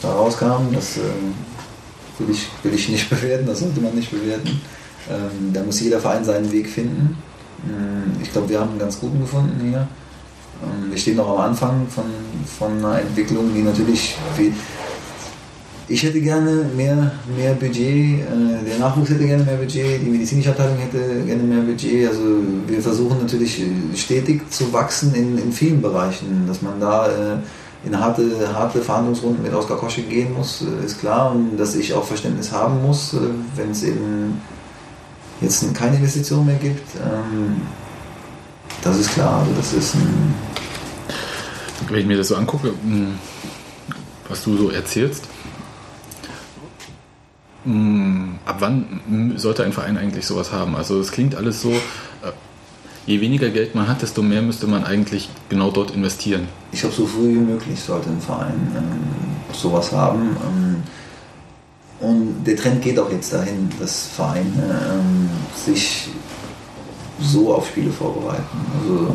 da rauskam. Das will, ich, will ich nicht bewerten, das sollte man nicht bewerten. Ähm, da muss jeder Verein seinen Weg finden. Ähm, ich glaube, wir haben einen ganz guten gefunden hier. Ähm, wir stehen noch am Anfang von, von einer Entwicklung, die natürlich. Ich hätte gerne mehr, mehr Budget, äh, der Nachwuchs hätte gerne mehr Budget, die medizinische Abteilung hätte gerne mehr Budget. Also wir versuchen natürlich äh, stetig zu wachsen in, in vielen Bereichen, dass man da äh, in harte, harte Verhandlungsrunden mit Oskar Kosche gehen muss, ist klar. Und dass ich auch Verständnis haben muss, wenn es eben jetzt keine Investition mehr gibt. Ähm, das ist klar, also das ist ein Wenn ich mir das so angucke, mh, was du so erzählst, mh, ab wann sollte ein Verein eigentlich sowas haben? Also es klingt alles so, äh, je weniger Geld man hat, desto mehr müsste man eigentlich genau dort investieren. ich glaube, so früh wie möglich sollte ein Verein ähm, sowas haben. Ähm, und der Trend geht auch jetzt dahin, dass Vereine ähm, sich so auf Spiele vorbereiten. Also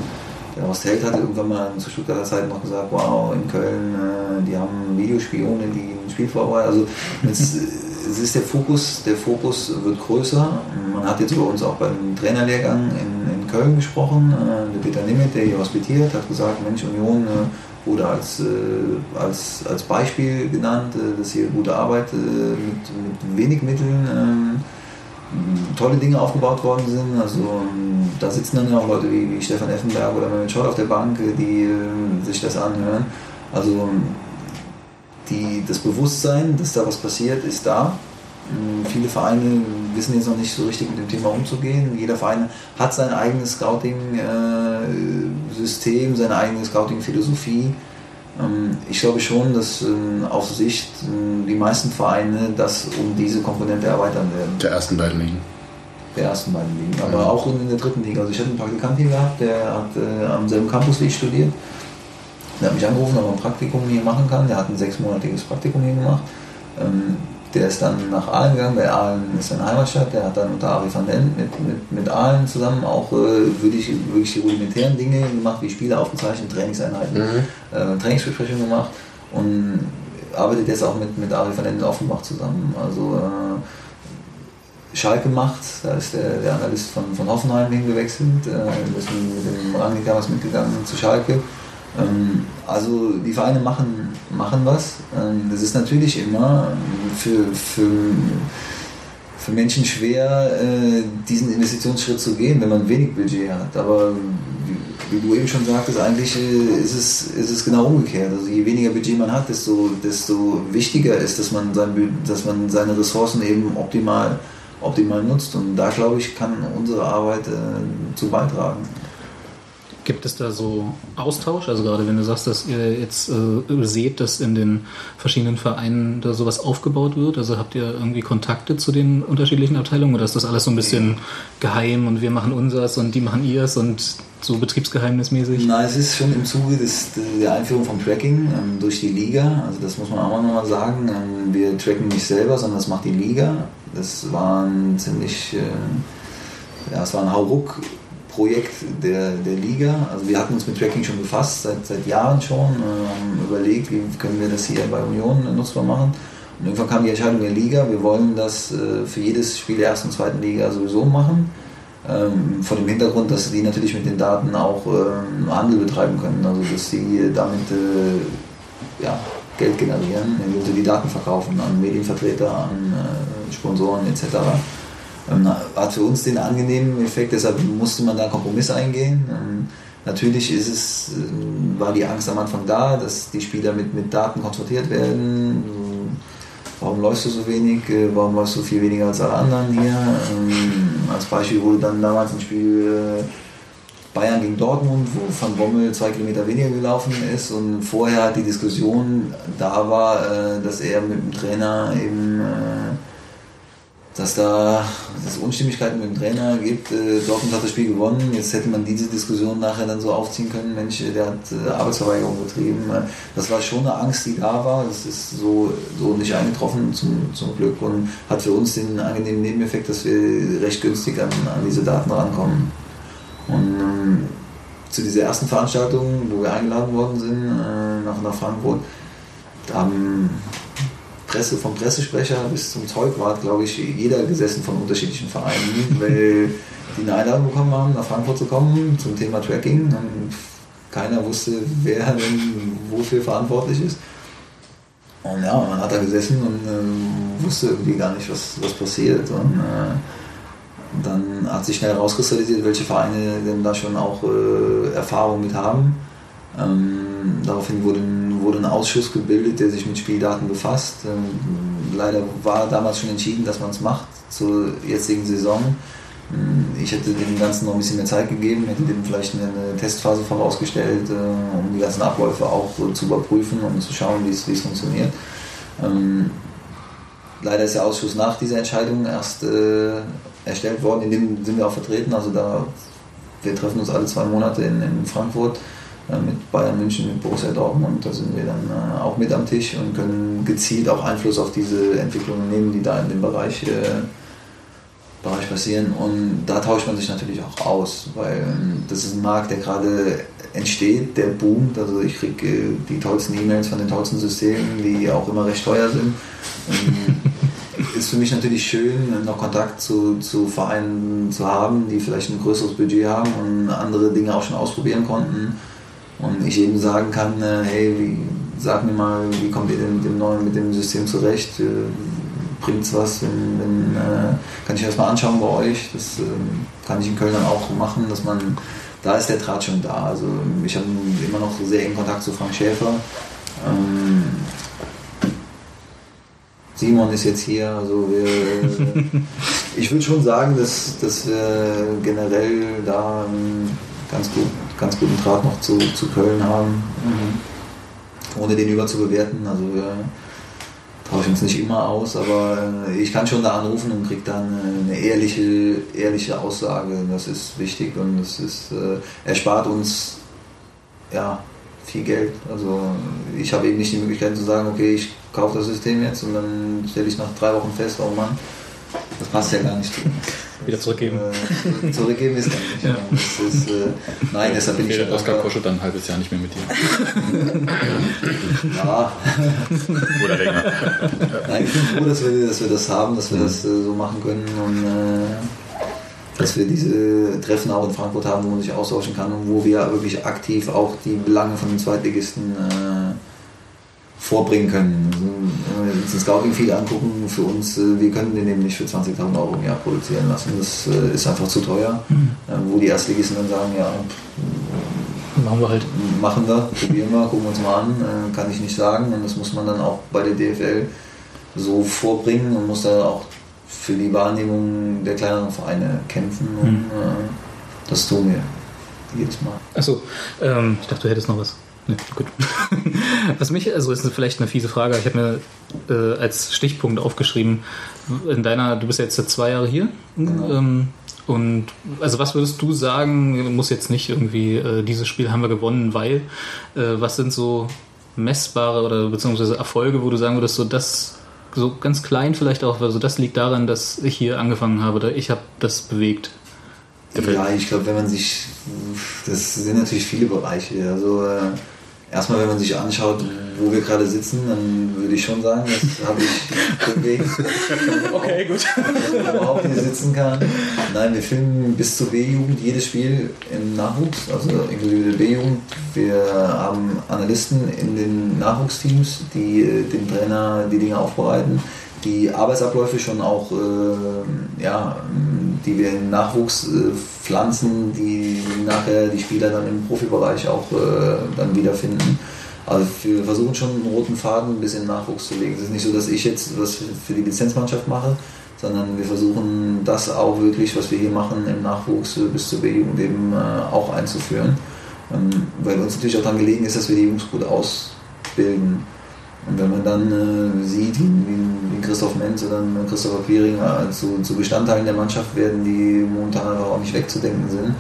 der Horst Held hatte irgendwann mal zu Stuttgarter Zeiten noch gesagt, wow, in Köln, äh, die haben Videospione, die ein Spiel vorbereiten. Also es, es ist der Fokus, der Fokus wird größer. Man hat jetzt über uns auch beim Trainerlehrgang in, in Köln gesprochen. Äh, der Peter Nimmet, der hier hospitiert, hat gesagt, Mensch, Union äh, wurde als, äh, als, als Beispiel genannt, äh, dass hier gute Arbeit äh, mit, mit wenig Mitteln ähm, tolle Dinge aufgebaut worden sind. Also ähm, da sitzen dann ja auch Leute wie, wie Stefan Effenberg oder Mehmet Scholl auf der Bank, äh, die äh, sich das anhören. Also die, das Bewusstsein, dass da was passiert, ist da. Ähm, Viele Vereine wissen jetzt noch nicht so richtig mit dem Thema umzugehen. Jeder Verein hat sein eigenes Scouting-System, seine eigene Scouting-Philosophie. Ähm, Ich glaube schon, dass ähm, auf Sicht ähm, die meisten Vereine das um diese Komponente erweitern werden Der ersten beiden Ligen. der ersten beiden Ligen, aber auch in der dritten Liga. Also ich hatte einen Praktikant hier gehabt, der hat äh, am selben Campus wie ich studiert. Der hat mich angerufen, ob er ein Praktikum hier machen kann. Der hat ein sechsmonatiges Praktikum hier gemacht. Ähm, der ist dann nach Aalen gegangen, weil Aalen ist seine Heimatstadt. Der hat dann unter Ari van Den mit, mit, mit Aalen zusammen auch äh, wirklich, wirklich die rudimentären Dinge gemacht, wie Spiele aufgezeichnet, Trainingseinheiten, äh, Trainingsbesprechungen gemacht und arbeitet jetzt auch mit, mit Ari van Den in Offenbach zusammen. Also äh, Schalke macht, da ist der, der Analyst von, von Hoffenheim hingewechselt, äh, ist mit dem Rangnick damals mitgegangen zu Schalke. Ähm, also die Vereine machen, machen was. Ähm, das ist natürlich immer für, für, für Menschen schwer, äh, diesen Investitionsschritt zu gehen, wenn man wenig Budget hat. Aber wie, du eben schon sagtest, eigentlich äh, ist es, ist es genau umgekehrt. Also je weniger Budget man hat, desto, desto wichtiger ist, dass man, sein, dass man seine Ressourcen eben optimal, optimal nutzt. Und da, glaube ich, kann unsere Arbeit äh, zu beitragen. Gibt es da so Austausch? Also gerade wenn du sagst, dass ihr jetzt äh, seht, dass in den verschiedenen Vereinen da sowas aufgebaut wird, also habt ihr irgendwie Kontakte zu den unterschiedlichen Abteilungen oder ist das alles so ein bisschen geheim und wir machen unseres und die machen ihrs und so betriebsgeheimnismäßig? Na, es ist schon im Zuge des, der Einführung vom Tracking ähm, durch die Liga. Also das muss man auch nochmal sagen. Ähm, wir tracken nicht selber, sondern das macht die Liga. Das war ein ziemlich, äh, ja, es war ein Hauruck Projekt der, der Liga. Also wir hatten uns mit Tracking schon befasst, seit, seit Jahren schon, äh, haben überlegt, wie können wir das hier bei Union nutzbar machen. Und irgendwann kam die Entscheidung der Liga, wir wollen das äh, für jedes Spiel der ersten und zweiten Liga sowieso machen. Ähm, vor dem Hintergrund, dass die natürlich mit den Daten auch ähm, Handel betreiben können, also dass sie damit äh, ja, Geld generieren, indem sie die Daten verkaufen an Medienvertreter, an äh, Sponsoren etc. Ähm, hat für uns den angenehmen Effekt, deshalb musste man da Kompromisse eingehen. Ähm, natürlich ist es, äh, war die Angst am Anfang da, dass die Spieler mit, mit Daten konfrontiert werden. Warum läufst du so wenig? Äh, Warum läufst du viel weniger als alle anderen hier? Ähm, als Beispiel wurde dann damals ein Spiel äh, Bayern gegen Dortmund, wo Van Bommel zwei Kilometer weniger gelaufen ist und vorher die Diskussion da war, äh, dass er mit dem Trainer eben, dass da es Unstimmigkeiten mit dem Trainer gibt. Äh, Dortmund hat das Spiel gewonnen, jetzt hätte man diese Diskussion nachher dann so aufziehen können, Mensch, der hat äh, Arbeitsverweigerung betrieben. Äh, Das war schon eine Angst, die da war, das ist so, so nicht eingetroffen zum, zum Glück und hat für uns den angenehmen Nebeneffekt, dass wir recht günstig an, an diese Daten rankommen. Und ähm, zu dieser ersten Veranstaltung, wo wir eingeladen worden sind, äh, nach, nach Frankfurt, da haben Presse, vom Pressesprecher bis zum Zeugwart, glaube ich, jeder gesessen von unterschiedlichen Vereinen, weil die eine Einladung bekommen haben, nach Frankfurt zu kommen zum Thema Tracking. Und keiner wusste, wer denn wofür verantwortlich ist. Und ja, man hat da gesessen und ähm, wusste irgendwie gar nicht, was, was passiert. Und äh, dann hat sich schnell herauskristallisiert, welche Vereine denn da schon auch äh, Erfahrung mit haben. Ähm, daraufhin wurde ein, wurde ein Ausschuss gebildet, der sich mit Spieldaten befasst. Ähm, leider war damals schon entschieden, dass man es macht zur jetzigen Saison. Ähm, Ich hätte dem Ganzen noch ein bisschen mehr Zeit gegeben, hätte dem vielleicht eine, Testphase vorausgestellt, äh, um die ganzen Abläufe auch so zu überprüfen und zu schauen, wie es funktioniert. Ähm, leider ist der Ausschuss nach dieser Entscheidung erst äh, erstellt worden, in dem sind wir auch vertreten. Also da wir treffen uns alle zwei Monate in, in Frankfurt mit Bayern München, mit Borussia Dortmund. Da sind wir dann äh, auch mit am Tisch und können gezielt auch Einfluss auf diese Entwicklungen nehmen, die da in dem Bereich, äh, Bereich passieren. Und da tauscht man sich natürlich auch aus, weil ähm, das ist ein Markt, der gerade entsteht, der boomt. Also ich kriege äh, die tollsten E-Mails von den tollsten Systemen, die auch immer recht teuer sind. Und ist für mich natürlich schön, noch Kontakt zu, zu Vereinen zu haben, die vielleicht ein größeres Budget haben und andere Dinge auch schon ausprobieren konnten. Und ich eben sagen kann, äh, hey, wie, sag mir mal, wie kommt ihr denn mit dem neuen, mit dem System zurecht? Äh, Bringt's was? Wenn, wenn, äh, kann ich mir das mal anschauen bei euch? Das ähm, kann ich in Köln dann auch machen, dass man, da ist der Draht schon da. Also ich habe immer noch sehr engen Kontakt zu Frank Schäfer. Ähm, Simon ist jetzt hier, also wir, ich würde schon sagen, dass, dass wir generell da einen ganz, gut, ganz guten Draht noch zu, zu Köln haben, ohne den überzubewerten. Also wir tauschen uns nicht immer aus, aber äh, ich kann schon da anrufen und kriege dann äh, eine ehrliche, ehrliche Aussage. Das ist wichtig und es ist, äh, erspart uns ja, viel Geld. Also ich habe eben nicht die Möglichkeit zu sagen, okay, ich kaufe das System jetzt und dann stelle ich nach drei Wochen fest, oh Mann, das passt ja gar nicht. Wieder zurückgeben. Äh, zurückgeben ist gar nicht. Ja. Das ist, äh, nein, deshalb bin ich Oskar. Kosche dann ein halbes Jahr nicht mehr mit dir. Ja, Oder länger. nein, ich bin froh, dass wir, dass wir das haben, dass wir das äh, so machen können und äh, dass wir diese Treffen auch in Frankfurt haben, wo man sich austauschen kann und wo wir wirklich aktiv auch die Belange von den Zweitligisten äh, vorbringen können. Also, wenn wir uns den Scouting viel angucken, für uns, äh, wir können den eben nicht für 20.000 Euro im Jahr produzieren lassen. Das äh, ist einfach zu teuer. Äh, wo die Erstligisten dann sagen, ja, Machen wir halt. machen wir, probieren wir, gucken wir uns mal an, äh, kann ich nicht sagen. Und das muss man dann auch bei der DFL so vorbringen und muss da auch für die Wahrnehmung der kleineren Vereine kämpfen. Und äh, das tun wir jedes Mal. Achso, ähm, ich dachte, du hättest noch was. Ne, gut. Was mich, also ist vielleicht eine fiese Frage, ich habe mir äh, als Stichpunkt aufgeschrieben, in deiner, du bist jetzt seit zwei Jahre hier. Genau. Ähm, und also was würdest du sagen, muss jetzt nicht irgendwie, äh, dieses Spiel haben wir gewonnen, weil, äh, was sind so messbare oder beziehungsweise Erfolge, wo du sagen würdest, so das, so ganz klein vielleicht auch, also das liegt daran, dass ich hier angefangen habe oder ich habe das bewegt. Ja, ich glaube, wenn man sich, das sind natürlich viele Bereiche. Also äh, erstmal, wenn man sich anschaut, wo wir gerade sitzen, dann würde ich schon sagen, das habe ich bewegt. Okay, gut. dass man überhaupt hier sitzen kann. Nein, wir filmen bis zur B-Jugend jedes Spiel im Nachwuchs, also inklusive der B-Jugend. Wir haben Analysten in den Nachwuchsteams, die äh, dem Trainer die Dinge aufbereiten. Die Arbeitsabläufe schon auch, äh, ja, die wir im Nachwuchs äh, pflanzen, die nachher die Spieler dann im Profibereich auch äh, dann wiederfinden. Also wir versuchen schon einen roten Faden bis in den Nachwuchs zu legen. Es ist nicht so, dass ich jetzt was für die Lizenzmannschaft mache, sondern wir versuchen das auch wirklich, was wir hier machen im Nachwuchs äh, bis zur B-Jugend eben äh, auch einzuführen. Ähm, Weil uns natürlich auch daran gelegen ist, dass wir die Jungs gut ausbilden. Und wenn man dann äh, sieht, wie, wie, Christoph Menz oder Christopher Quiring äh, zu, zu Bestandteilen der Mannschaft werden, die momentan auch nicht wegzudenken sind,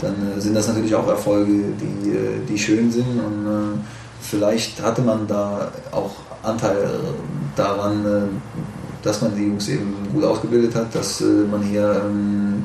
dann äh, sind das natürlich auch Erfolge, die, äh, die schön sind. Und äh, vielleicht hatte man da auch Anteil daran, dass man die Jungs eben gut ausgebildet hat, dass man hier ähm,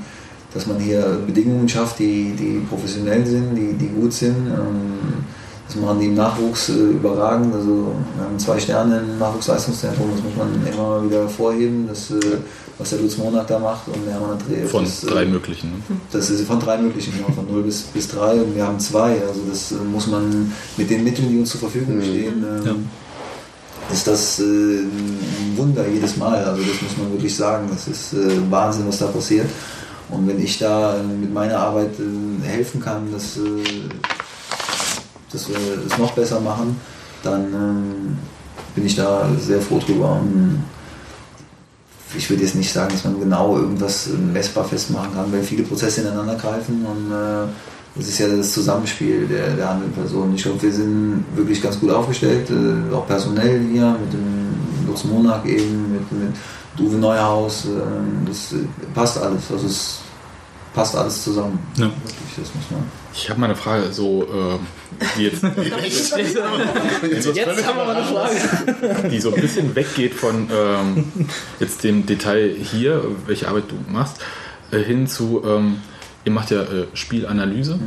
dass man hier Bedingungen schafft, die, die professionell sind, die, die gut sind. Ähm, das machen die im Nachwuchs äh, überragend. Also wir haben zwei Sterne im Nachwuchsleistungszentrum, das muss man immer wieder hervorheben, das, äh, was der Lutz Monat da macht. Und wir haben André, Von das, drei äh, möglichen. Ne? das ist von drei möglichen, genau, von 0 bis, bis 3 und wir haben zwei. Also das äh, muss man mit den Mitteln, die uns zur Verfügung stehen, ähm, Ja. ist das äh, ein Wunder jedes Mal. Also das muss man wirklich sagen. Das ist äh, Wahnsinn, was da passiert. Und wenn ich da äh, mit meiner Arbeit äh, helfen kann, dass, äh, dass wir es noch besser machen, dann ähm, bin ich da sehr froh drüber. Und ich würde jetzt nicht sagen, dass man genau irgendwas äh, messbar festmachen kann, weil viele Prozesse ineinander greifen und äh, das ist ja das Zusammenspiel der, der handelnden Personen. Ich glaube, wir sind wirklich ganz gut aufgestellt, äh, auch personell hier mit dem Lutz Monak eben, mit, mit Uwe Neuhaus. Äh, das äh, passt alles. Also es passt alles zusammen. Ja. Wirklich, das muss man. Ich habe mal eine Frage, so äh, die jetzt Jetzt haben wir mal eine Frage. die so ein bisschen weggeht von ähm, jetzt dem Detail hier, welche Arbeit du machst, äh, hin zu, ähm, ihr macht ja äh, Spielanalyse.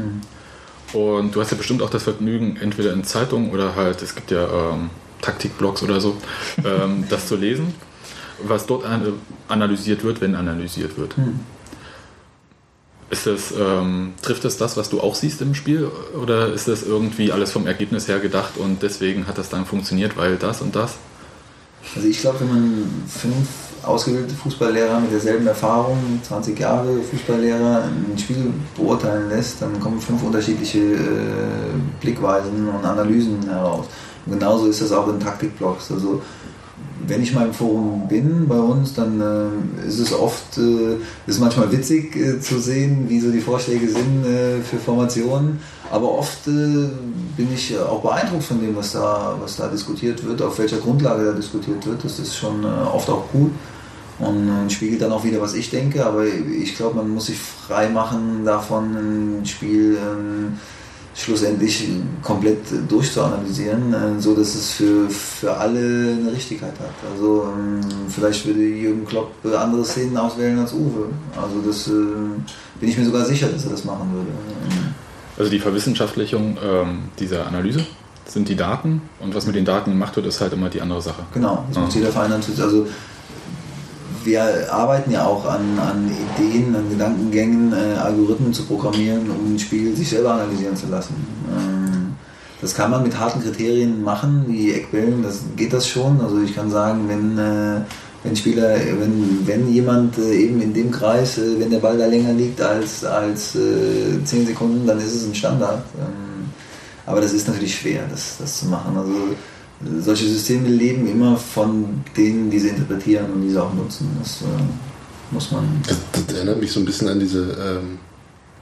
Und du hast ja bestimmt auch das Vergnügen, entweder in Zeitungen oder halt, es gibt ja ähm, Taktikblogs oder so, ähm, das zu lesen, was dort an, analysiert wird, wenn analysiert wird. Ist das, ähm, trifft das das, was du auch siehst im Spiel? Oder ist das irgendwie alles vom Ergebnis her gedacht und deswegen hat das dann funktioniert, weil das und das? Also ich glaube, wenn man fünf ausgebildete Fußballlehrer mit derselben Erfahrung, 20 Jahre Fußballlehrer, ein Spiel beurteilen lässt, dann kommen fünf unterschiedliche äh, Blickweisen und Analysen heraus. Und genauso ist das auch in Taktikblogs. Also wenn ich mal im Forum bin bei uns, dann äh, ist es oft, äh, ist manchmal witzig äh, zu sehen, wie so die Vorschläge sind äh, für Formationen. Aber oft äh, bin ich äh, auch beeindruckt von dem, was da, was da diskutiert wird, auf welcher Grundlage da diskutiert wird. Das ist schon oft auch gut und spiegelt dann auch wieder, was ich denke. Aber ich glaube, man muss sich frei machen davon, ein Spiel ähm, schlussendlich komplett durchzuanalysieren, äh, so dass es für, für alle eine Richtigkeit hat. Also ähm, vielleicht würde Jürgen Klopp andere Szenen auswählen als Uwe. Also das äh, bin ich mir sogar sicher, dass er das machen würde. Also die Verwissenschaftlichung ähm, dieser Analyse sind die Daten und was mit den Daten gemacht wird, ist halt immer die andere Sache. Genau, das muss Ah. jeder Verein natürlich. Also wir arbeiten ja auch an, an Ideen, an Gedankengängen, äh, Algorithmen zu programmieren, um ein Spiel sich selber analysieren zu lassen. Ähm, das kann man mit harten Kriterien machen, wie Eckbällen, das geht das schon. Also ich kann sagen, wenn, äh, wenn Spieler, wenn, wenn jemand äh, eben in dem Kreis, äh, wenn der Ball da länger liegt als, als äh, 10 Sekunden, dann ist es ein Standard. Ähm, aber das ist natürlich schwer, das, das zu machen. Also solche Systeme leben immer von denen, die sie interpretieren und die sie auch nutzen. Das äh, muss man. Das, das erinnert mich so ein bisschen an diese, ähm,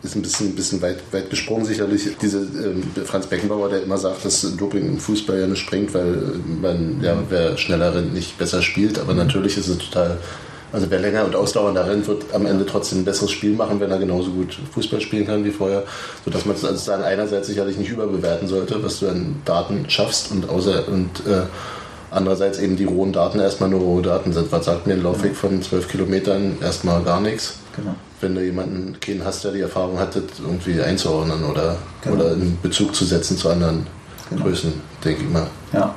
ist ein bisschen, bisschen weit, weit gesprungen sicherlich, diese ähm, Franz Beckenbauer, der immer sagt, dass Doping im Fußball ja nicht bringt, weil man, ja, wer schneller rennt, nicht besser spielt. Aber natürlich ist es total, also wer länger und ausdauernder rennt, wird am Ende trotzdem ein besseres Spiel machen, wenn er genauso gut Fußball spielen kann wie vorher. Sodass man es also dann einerseits sicherlich nicht überbewerten sollte, was du an Daten schaffst und außer und äh, Andererseits eben die rohen Daten, erstmal nur rohe Daten sind. Was sagt mir ein Laufweg von 12 Kilometern? Erstmal gar nichts. Genau. wenn du jemanden keinen hast, der die Erfahrung hat, das irgendwie einzuordnen oder, Genau. oder in Bezug zu setzen zu anderen Genau. Größen, denke ich mal. Ja,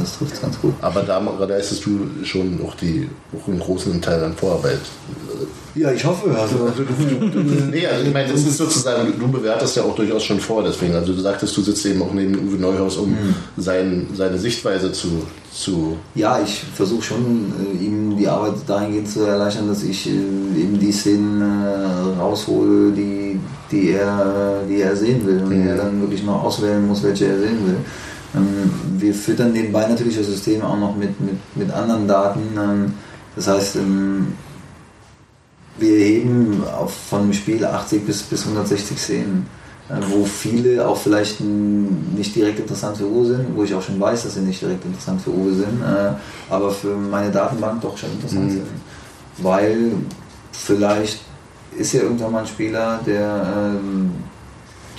das trifft ganz gut. Aber da leistest du schon auch, die, auch einen großen Teil an Vorarbeit. Ja, ich hoffe. Also, Nee, also ich meine, das ist sozusagen, du bewertest ja auch durchaus schon vor, deswegen. Also du sagtest, du sitzt eben auch neben Uwe Neuhaus, um sein, seine Sichtweise zu, zu Ja, ich versuche schon, äh, ihm die Arbeit dahingehend zu erleichtern, dass ich äh, eben die Szenen äh, raushole, die, die, er, die er sehen will und Mhm. er dann wirklich noch auswählen muss, welche er sehen will. Ähm, wir füttern nebenbei natürlich das System auch noch mit, mit, mit anderen Daten. Ähm, das heißt, ähm, wir heben auf, von dem Spiel 80 bis, bis 160 Szenen, äh, wo viele auch vielleicht nicht direkt interessant für Uwe sind, wo ich auch schon weiß, dass sie nicht direkt interessant für Uwe sind, äh, aber für meine Datenbank doch schon interessant sind. Weil vielleicht ist ja irgendwann mal ein Spieler, der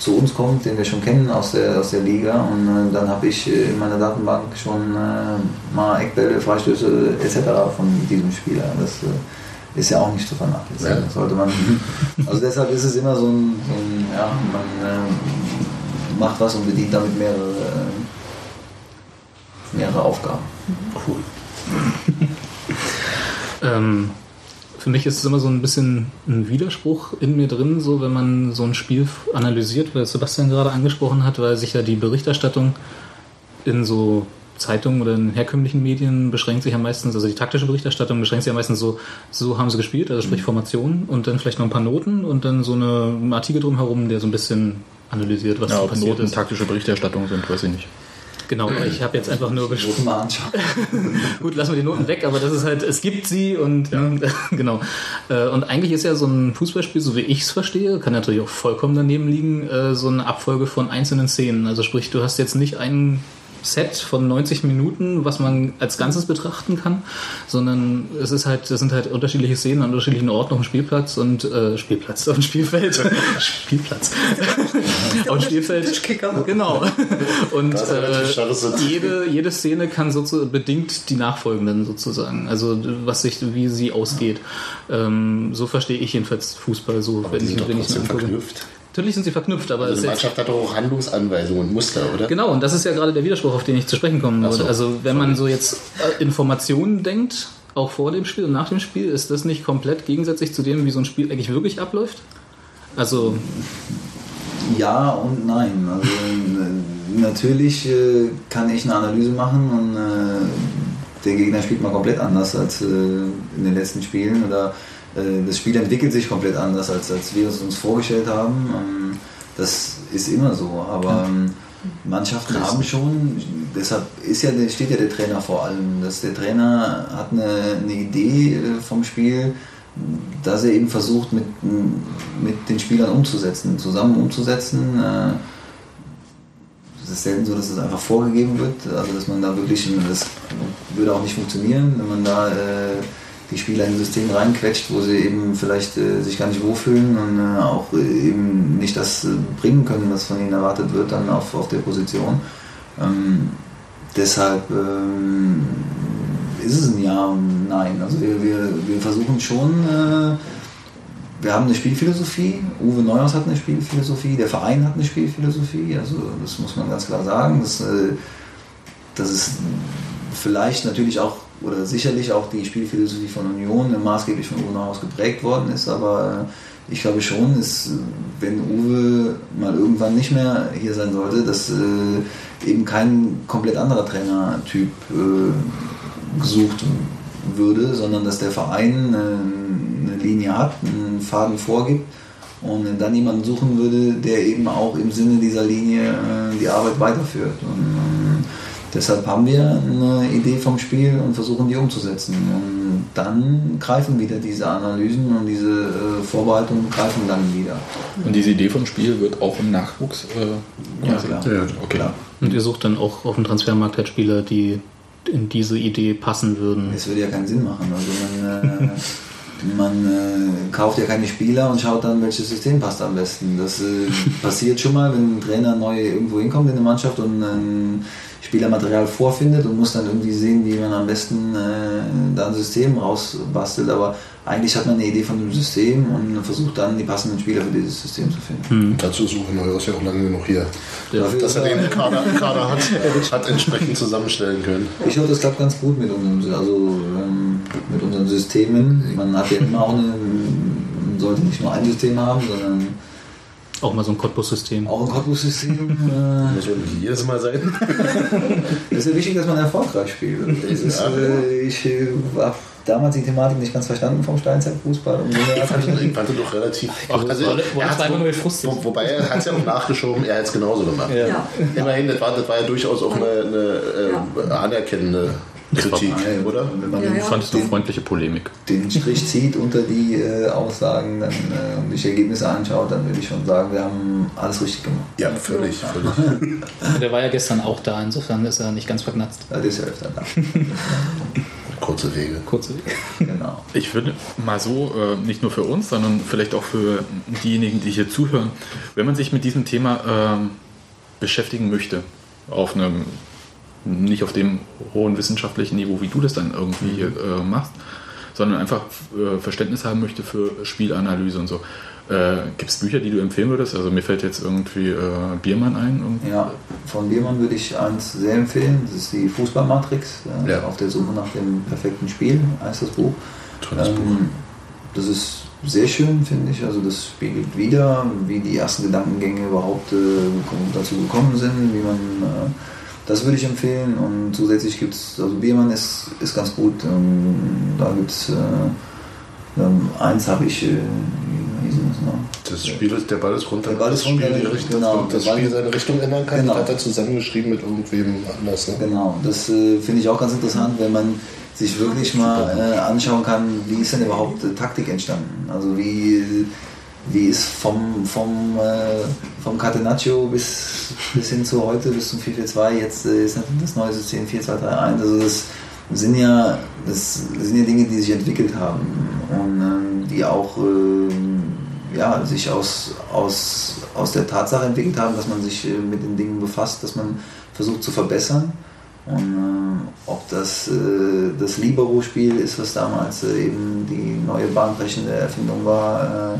zu uns kommt, den wir schon kennen aus der, aus der Liga und äh, dann habe ich äh, in meiner Datenbank schon äh, mal Eckbälle, Freistöße etc. von diesem Spieler. Das äh, ist ja auch nicht zu vernachlässigen. Ja. Sollte man. Also deshalb ist es immer so ein, so ein ja, man äh, macht was und bedient damit mehrere, mehrere Aufgaben. cool. Ähm, für mich ist es immer so ein bisschen ein Widerspruch in mir drin, so wenn man so ein Spiel analysiert, weil Sebastian gerade angesprochen hat, weil sich ja die Berichterstattung in so Zeitungen oder in herkömmlichen Medien beschränkt sich ja meistens, also die taktische Berichterstattung beschränkt sich ja meistens so, so haben sie gespielt, also sprich Formationen und dann vielleicht noch ein paar Noten und dann so eine ein Artikel drumherum, der so ein bisschen analysiert, was Ja, passiert Noten ist. taktische Berichterstattung sind, weiß ich nicht. Genau, aber ich habe jetzt einfach nur anschauen. Gut, lassen wir die Noten weg, aber das ist halt, es gibt sie und ne, genau. Äh, Und eigentlich ist ja so ein Fußballspiel, so wie ich es verstehe, kann natürlich auch vollkommen daneben liegen, äh, so eine Abfolge von einzelnen Szenen. Also sprich, du hast jetzt nicht ein Set von 90 Minuten, was man als Ganzes betrachten kann, sondern es ist halt, das sind halt unterschiedliche Szenen an unterschiedlichen Orten auf dem Spielplatz und äh, Spielplatz, auf dem Spielfeld. Spielplatz. auf dem Spielfeld. Tischkicker. Genau. Und äh, jede, jede Szene kann sozusagen bedingt die nachfolgenden sozusagen. Also was sich, wie sie ausgeht. Ähm, so verstehe ich jedenfalls Fußball so, Aber die sind doch wenn ich ihn angucke. verknüpft. Natürlich sind sie verknüpft, aber Also es eine Mannschaft hat doch auch Handlungsanweisungen und Muster, oder? Genau, und das ist ja gerade der Widerspruch, auf den ich zu sprechen kommen wollte. so. Also wenn man so jetzt äh, Informationen denkt, auch vor dem Spiel und nach dem Spiel, ist das nicht komplett gegensätzlich zu dem, wie so ein Spiel eigentlich wirklich abläuft? Also, Ja und nein. Also natürlich äh, kann ich eine Analyse machen und äh, der Gegner spielt mal komplett anders als äh, in den letzten Spielen oder das Spiel entwickelt sich komplett anders als, als wir es uns vorgestellt haben. Ähm, das ist immer so, aber ähm, Mannschaften haben schon, deshalb ist ja, steht ja der Trainer vor allem, dass der Trainer hat eine, eine Idee äh, vom Spiel, dass er eben versucht, mit, mit den Spielern umzusetzen, zusammen umzusetzen. Äh, Es ist selten so, dass es einfach vorgegeben wird, also dass man da wirklich, das würde auch nicht funktionieren, wenn man da äh, die Spieler in ein System reinquetscht, wo sie eben vielleicht äh, sich gar nicht wohlfühlen und äh, auch äh, eben nicht das äh, bringen können, was von ihnen erwartet wird dann auf, auf der Position. Ähm, deshalb ähm, ist es ein Ja und ein Nein. Also wir, wir, wir versuchen schon, äh, wir haben eine Spielphilosophie, Uwe Neuhaus hat eine Spielphilosophie, der Verein hat eine Spielphilosophie, also das muss man ganz klar sagen. Das, äh, das ist vielleicht natürlich auch oder sicherlich auch die Spielphilosophie von Union maßgeblich von Uwe Neuhaus geprägt worden ist, aber äh, ich glaube schon, ist, wenn Uwe mal irgendwann nicht mehr hier sein sollte, dass äh, eben kein komplett anderer Trainertyp äh, gesucht würde, sondern dass der Verein äh, eine Linie hat, einen Faden vorgibt und dann jemanden suchen würde, der eben auch im Sinne dieser Linie äh, die Arbeit weiterführt. Und, deshalb haben wir eine Idee vom Spiel und versuchen die umzusetzen. Und dann greifen wieder diese Analysen und diese äh, Vorbereitungen greifen dann wieder. Und diese Idee vom Spiel wird auch im Nachwuchs äh, Ja, klar. Ja, Okay. Klar. und ihr sucht dann auch auf dem Transfermarkt halt Spieler, die in diese Idee passen würden. Es würde ja keinen Sinn machen. Also man, äh, man äh, kauft ja keine Spieler und schaut dann, welches System passt am besten. Das äh, passiert schon mal, wenn ein Trainer neu irgendwo hinkommt in eine Mannschaft und ein Spielermaterial vorfindet und muss dann irgendwie sehen, wie man am besten äh, da ein System rausbastelt. Aber eigentlich hat man eine Idee von dem System und versucht dann die passenden Spieler für dieses System zu finden. Dazu suche Neuhaus ja auch lange genug hier. Ja. Dass er den Kader, Kader hat, hat entsprechend zusammenstellen können. Ich glaube, das klappt ganz gut mit unserem, also, ähm, mit unseren Systemen. Man hat ja immer auch eine, man sollte nicht nur ein System haben, sondern Auch mal so ein Cottbus-System. auch ein Cottbus-System. Äh, Muss man nicht jedes Mal sein. Es ist ja wichtig, dass man erfolgreich spielt. Das ist, äh, ich äh, habe damals die Thematik nicht ganz verstanden vom Steinzeitfußball. Und Ich fand, ihn- ich fand ihn doch relativ. Ach, war- er war hat's wo- wo, Wobei er hat es ja auch nachgeschoben, er hat es genauso gemacht. Ja. Immerhin, das war, das war ja durchaus auch eine, eine äh, anerkennende Kritik, Nein, oder? Wenn man Ja, den, ja. Fandest du freundliche Polemik? den Strich zieht unter die äh, Aussagen dann, äh, und sich die Ergebnisse anschaut, dann würde ich schon sagen, wir haben alles richtig gemacht. Ja, völlig, völlig. Der war ja gestern auch da, insofern ist er nicht ganz verknatzt. Ja, Das ist ja öfter da. Kurze Wege. Kurze genau. Ich würde mal so, äh, nicht nur für uns, sondern vielleicht auch für diejenigen, die hier zuhören, wenn man sich mit diesem Thema ähm, beschäftigen möchte, auf einem, nicht auf dem hohen wissenschaftlichen Niveau, wie du das dann irgendwie äh, machst, sondern einfach äh, Verständnis haben möchte für Spielanalyse und so. Äh, Gibt es Bücher, die du empfehlen würdest? Also mir fällt jetzt irgendwie äh, Biermann ein. irgendwie. Ja, von Biermann würde ich eins sehr empfehlen. Das ist die Fußballmatrix. äh, Ja. Auf der Suche nach dem perfekten Spiel heißt das Buch. Tolles Buch. Ähm, das ist sehr schön, finde ich. Also das spiegelt wieder, wie die ersten Gedankengänge überhaupt äh, dazu gekommen sind, wie man das würde ich empfehlen. Und zusätzlich gibt es, also Biermann ist, ist ganz gut. Ähm, da gibt es äh, ähm, eins habe ich, äh, wie hieß das noch? Das Spiel ist, der Ball ist runter, Der Ball ist das Spiel, runter, die Richtung, genau. das Spiel seine Richtung ändern kann, Genau. hat er zusammengeschrieben mit irgendwem anders. Ne? Genau, das äh, finde ich auch ganz interessant, wenn man sich wirklich mal äh, anschauen kann, wie ist denn überhaupt äh, Taktik entstanden? Also wie, wie ist vom, vom, äh, vom Catenaccio bis, bis hin zu heute, bis zum 442, jetzt äh, ist das neue System 4231. Also das sind ja, das sind ja Dinge, die sich entwickelt haben und ähm, die auch ähm, ja, sich aus, aus, aus der Tatsache entwickelt haben, dass man sich äh, mit den Dingen befasst, dass man versucht zu verbessern. Und äh, ob das äh, das Libero-Spiel ist, was damals äh, eben die neue bahnbrechende Erfindung war, äh,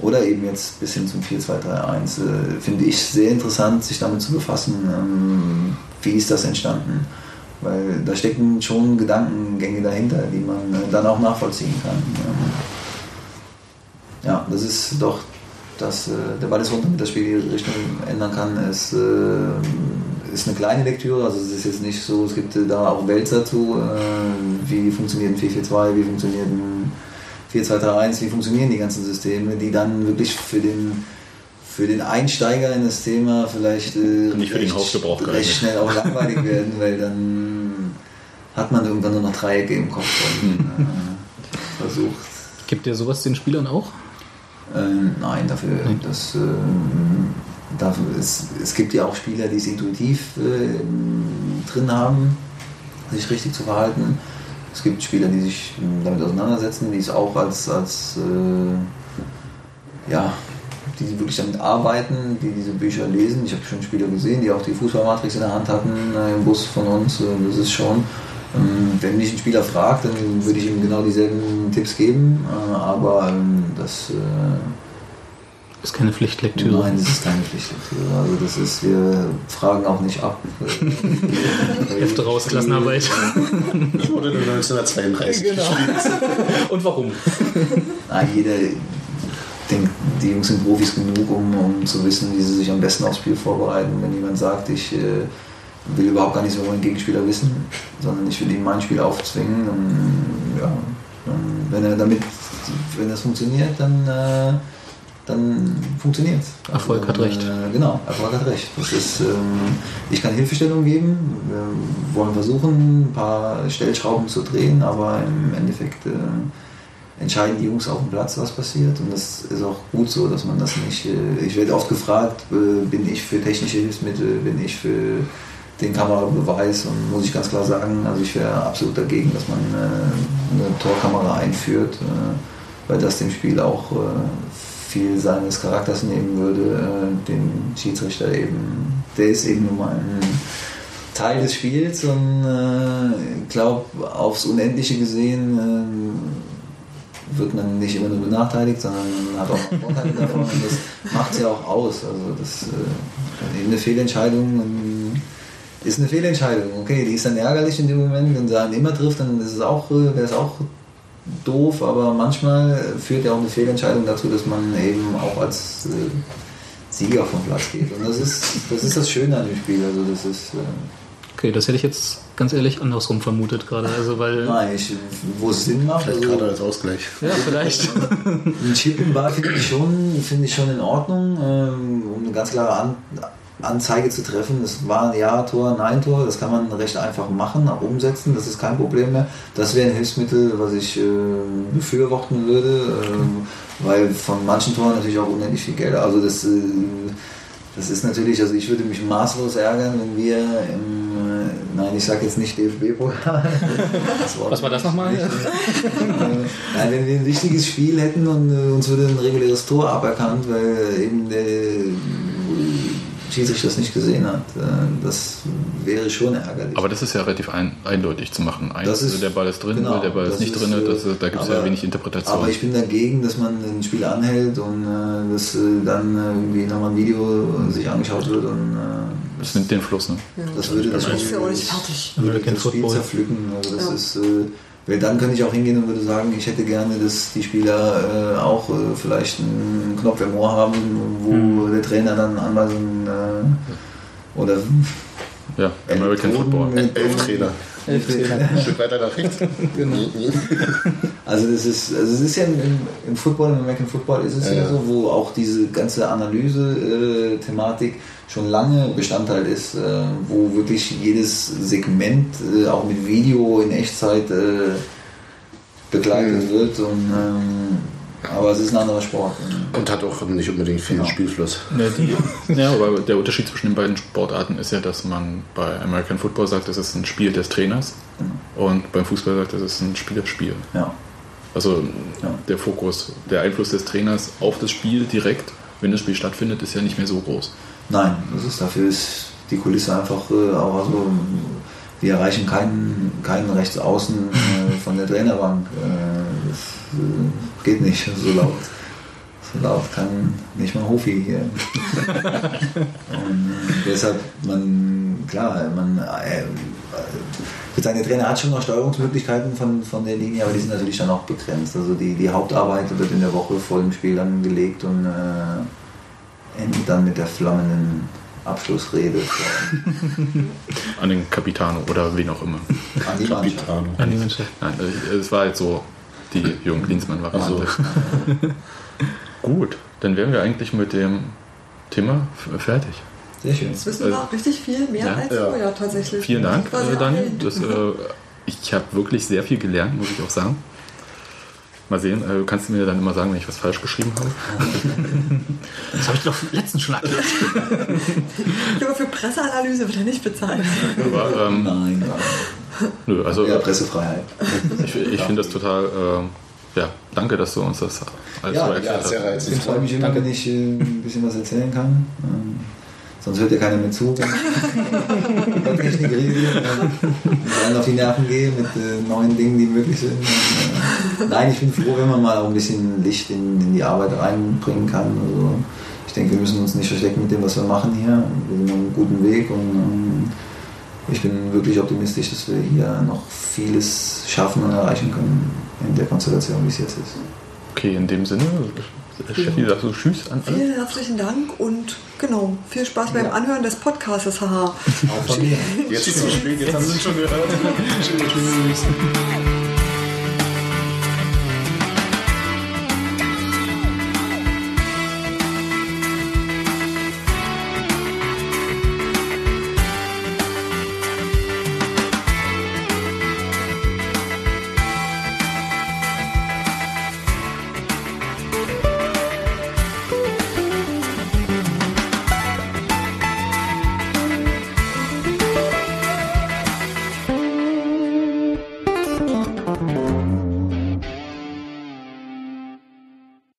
oder eben jetzt bis hin zum 4-2-3-1, äh, finde ich sehr interessant, sich damit zu befassen. Ähm, wie ist das entstanden? Weil da stecken schon Gedankengänge dahinter, die man äh, dann auch nachvollziehen kann. Ähm, ja, das ist doch, dass äh, der Ball ist runter mit der Spiel die Richtung ändern kann, ist, äh, ist eine kleine Lektüre. Also es ist jetzt nicht so, es gibt äh, da auch Wälzer zu, äh, wie funktioniert ein 442, wie funktioniert ein 4231, wie funktionieren die ganzen Systeme, die dann wirklich für den für den Einsteiger in das Thema vielleicht äh, Nicht für den Hausgebrauch recht geeignet. schnell auch langweilig werden, weil dann hat man irgendwann nur noch Dreiecke im Kopf und äh, versucht Gibt ihr sowas den Spielern auch? ähm, nein, dafür, das, ähm, dafür es, es gibt ja auch Spieler, die es intuitiv äh, drin haben, sich richtig zu verhalten. Es gibt Spieler, die sich ähm, damit auseinandersetzen, die es auch als, als äh, ja, die wirklich damit arbeiten, die diese Bücher lesen. Ich habe schon Spieler gesehen, die auch die Fußballmatrix in der Hand hatten, äh, im Bus von uns. Äh, das ist schon, ähm, wenn mich ein Spieler fragt, dann würde ich ihm genau dieselben Tipps geben. Äh, aber ähm, das Ist keine Pflichtlektüre. Nein, das ist keine Pflichtlektüre. Also das ist, wir fragen auch nicht ab. Hefte raus, Klassenarbeit. Das wurde 1932 Genau. Und warum? Nein, jeder denkt, die Jungs sind Profis genug, um, um zu wissen, wie sie sich am besten aufs Spiel vorbereiten. Wenn jemand sagt, ich äh, will überhaupt gar nichts über meinen Gegenspieler wissen, sondern ich will ihm mein Spiel aufzwingen, dann, ja, dann, wenn er damit, wenn das funktioniert, dann, äh, dann funktioniert es. Erfolg hat recht. Äh, genau, Erfolg hat recht. Das ist, ähm, ich kann Hilfestellung geben, wir wollen versuchen, ein paar Stellschrauben zu drehen, aber im Endeffekt äh, entscheiden die Jungs auf dem Platz, was passiert. Und das ist auch gut so, dass man das nicht. äh, Ich werde oft gefragt, äh, bin ich für technische Hilfsmittel, bin ich für den Kamerabeweis und muss ich ganz klar sagen, also ich wäre absolut dagegen, dass man äh, eine Torkamera einführt, weil das dem Spiel auch äh, viel seines Charakters nehmen würde, äh, den Schiedsrichter eben, der ist eben nun mal ein Teil des Spiels und äh, ich glaube, aufs Unendliche gesehen wird man nicht immer nur benachteiligt, sondern man hat auch Vorteile davon und das macht es ja auch aus. Also das äh, eine Fehlentscheidung ähm, ist eine Fehlentscheidung. Okay, die ist dann ärgerlich in dem Moment, wenn sie einen immer trifft, dann ist es auch, äh, wäre es auch doof, aber manchmal führt ja auch eine Fehlentscheidung dazu, dass man eben auch als äh, Sieger vom Platz geht. Und das ist das, ist das Schöne an dem Spiel. Also das ist äh, Okay, das hätte ich jetzt ganz ehrlich andersrum vermutet gerade. Also weil. nein, ich, wo es Sinn macht. Vielleicht Also, gerade als Ausgleich. Ja, vielleicht. Ein Chip im Bar finde ich schon, finde ich schon in Ordnung, ähm, um eine ganz klare An Anzeige zu treffen. Es war ein Ja-Tor, ein Nein-Tor, das kann man recht einfach machen, auch umsetzen, das ist kein Problem mehr. Das wäre ein Hilfsmittel, was ich äh, befürworten würde, ähm, weil von manchen Toren natürlich auch unendlich viel Geld. Also das, äh, das ist natürlich, also ich würde mich maßlos ärgern, wenn wir im, äh, nein, ich sage jetzt nicht DFB-Pokal. Wort Was war das nochmal? äh, Nein, wenn wir ein wichtiges Spiel hätten und äh, uns würde ein reguläres Tor aberkannt, weil eben der Schiedsrichter das nicht gesehen hat, äh, das wäre schon ärgerlich. Aber das ist ja relativ ein, eindeutig zu machen. Eins, Das ist- der Ball ist drin, genau, der Ball ist das nicht ist, drin. Das, da gibt es ja wenig Interpretation. Aber ich bin dagegen, dass man ein Spiel anhält und äh, dass äh, dann äh, irgendwie nochmal ein Video sich angeschaut wird und äh, das nimmt den Fluss. Ne? das würde das Das ja das- fertig. würde American das Spiel zerpflücken. Also das Ja. ist, äh, weil dann könnte ich auch hingehen und würde sagen, ich hätte gerne, dass die Spieler äh, auch äh, vielleicht einen Knopf im Ohr haben, wo Hm. der Trainer dann Anweisungen äh, oder Ja, American Elektroden Football. mit- Elf Trainer. Elf Trainer. Ein Stück weiter nach rechts. Genau. Also das ist, also es ist ja im, im Football, im American Football ist es ja, Ja. so, wo auch diese ganze Analyse-Thematik schon lange Bestandteil ist, äh, wo wirklich jedes Segment äh, auch mit Video in Echtzeit äh, begleitet wird. Und, ähm, aber es ist ein anderer Sport. Und hat auch nicht unbedingt viel Genau. Spielfluss. Ja, die, ja, aber der Unterschied zwischen den beiden Sportarten ist ja, dass man bei American Football sagt, es ist ein Spiel des Trainers und beim Fußball sagt, es ist ein Spiel des Spiels. Ja. Also Ja. der Fokus, der Einfluss des Trainers auf das Spiel direkt, wenn das Spiel stattfindet, ist ja nicht mehr so groß. Nein, das ist, dafür ist die Kulisse einfach äh, auch also, wir erreichen keinen, keinen Rechtsaußen äh, von der Trainerbank. Äh, das äh, geht nicht so laut. So laut kann nicht mal Hofi hier. Und äh, deshalb, man, klar, man, äh, seine Trainer hat schon noch Steuerungsmöglichkeiten von, von der Linie, aber die sind natürlich dann auch begrenzt. Also die, die Hauptarbeit wird in der Woche vor dem Spiel dann gelegt und äh, endet dann mit der flammenden Abschlussrede An den Capitano oder wen auch immer. an die Mannschaft. Capitano. An die Mannschaft. Nein, äh, es war halt so die Jürgen Klinsmann-Variante. Gut, dann wären wir eigentlich mit dem Thema fertig. Sehr schön. Das wissen wir richtig viel mehr Ja. als Ja. vorher tatsächlich. Vielen Dank, äh, sehr Daniel. Das, äh, ich habe wirklich sehr viel gelernt, muss ich auch sagen. Mal sehen, äh, du kannst mir dann immer sagen, wenn ich was falsch geschrieben habe. Das habe ich doch letztens schon erklärt. Aber für Presseanalyse wird er nicht bezahlt. Aber, ähm, Nein, nö, also ja, Pressefreiheit. ich, ich finde das total, ähm, ja, danke, dass du uns das alles Ja, so ja, erklärt sehr hast. reizend. Ich freue mich immer, wenn ich äh, ein bisschen was erzählen kann. Ähm, sonst hört ja keiner mehr zu. wenn ich über Technik rede. Äh, dann auf die Nerven gehe mit äh, neuen Dingen, die möglich sind. Und, äh, nein, ich bin froh, wenn man mal auch ein bisschen Licht in, in die Arbeit reinbringen kann. Also, ich denke, wir müssen uns nicht verstecken mit dem, was wir machen hier. Wir sind auf einem guten Weg und ähm, ich bin wirklich optimistisch, dass wir hier noch vieles schaffen und erreichen können in der Konstellation, wie es jetzt ist. Okay, in dem Sinne, Steffi, sagst du Tschüss an alle? Vielen herzlichen Dank und genau, viel Spaß beim Ja. Anhören des Podcasts. Haha. Auch von mir. Jetzt ist es zu spät, jetzt haben sie es schon gehört. Tschüss.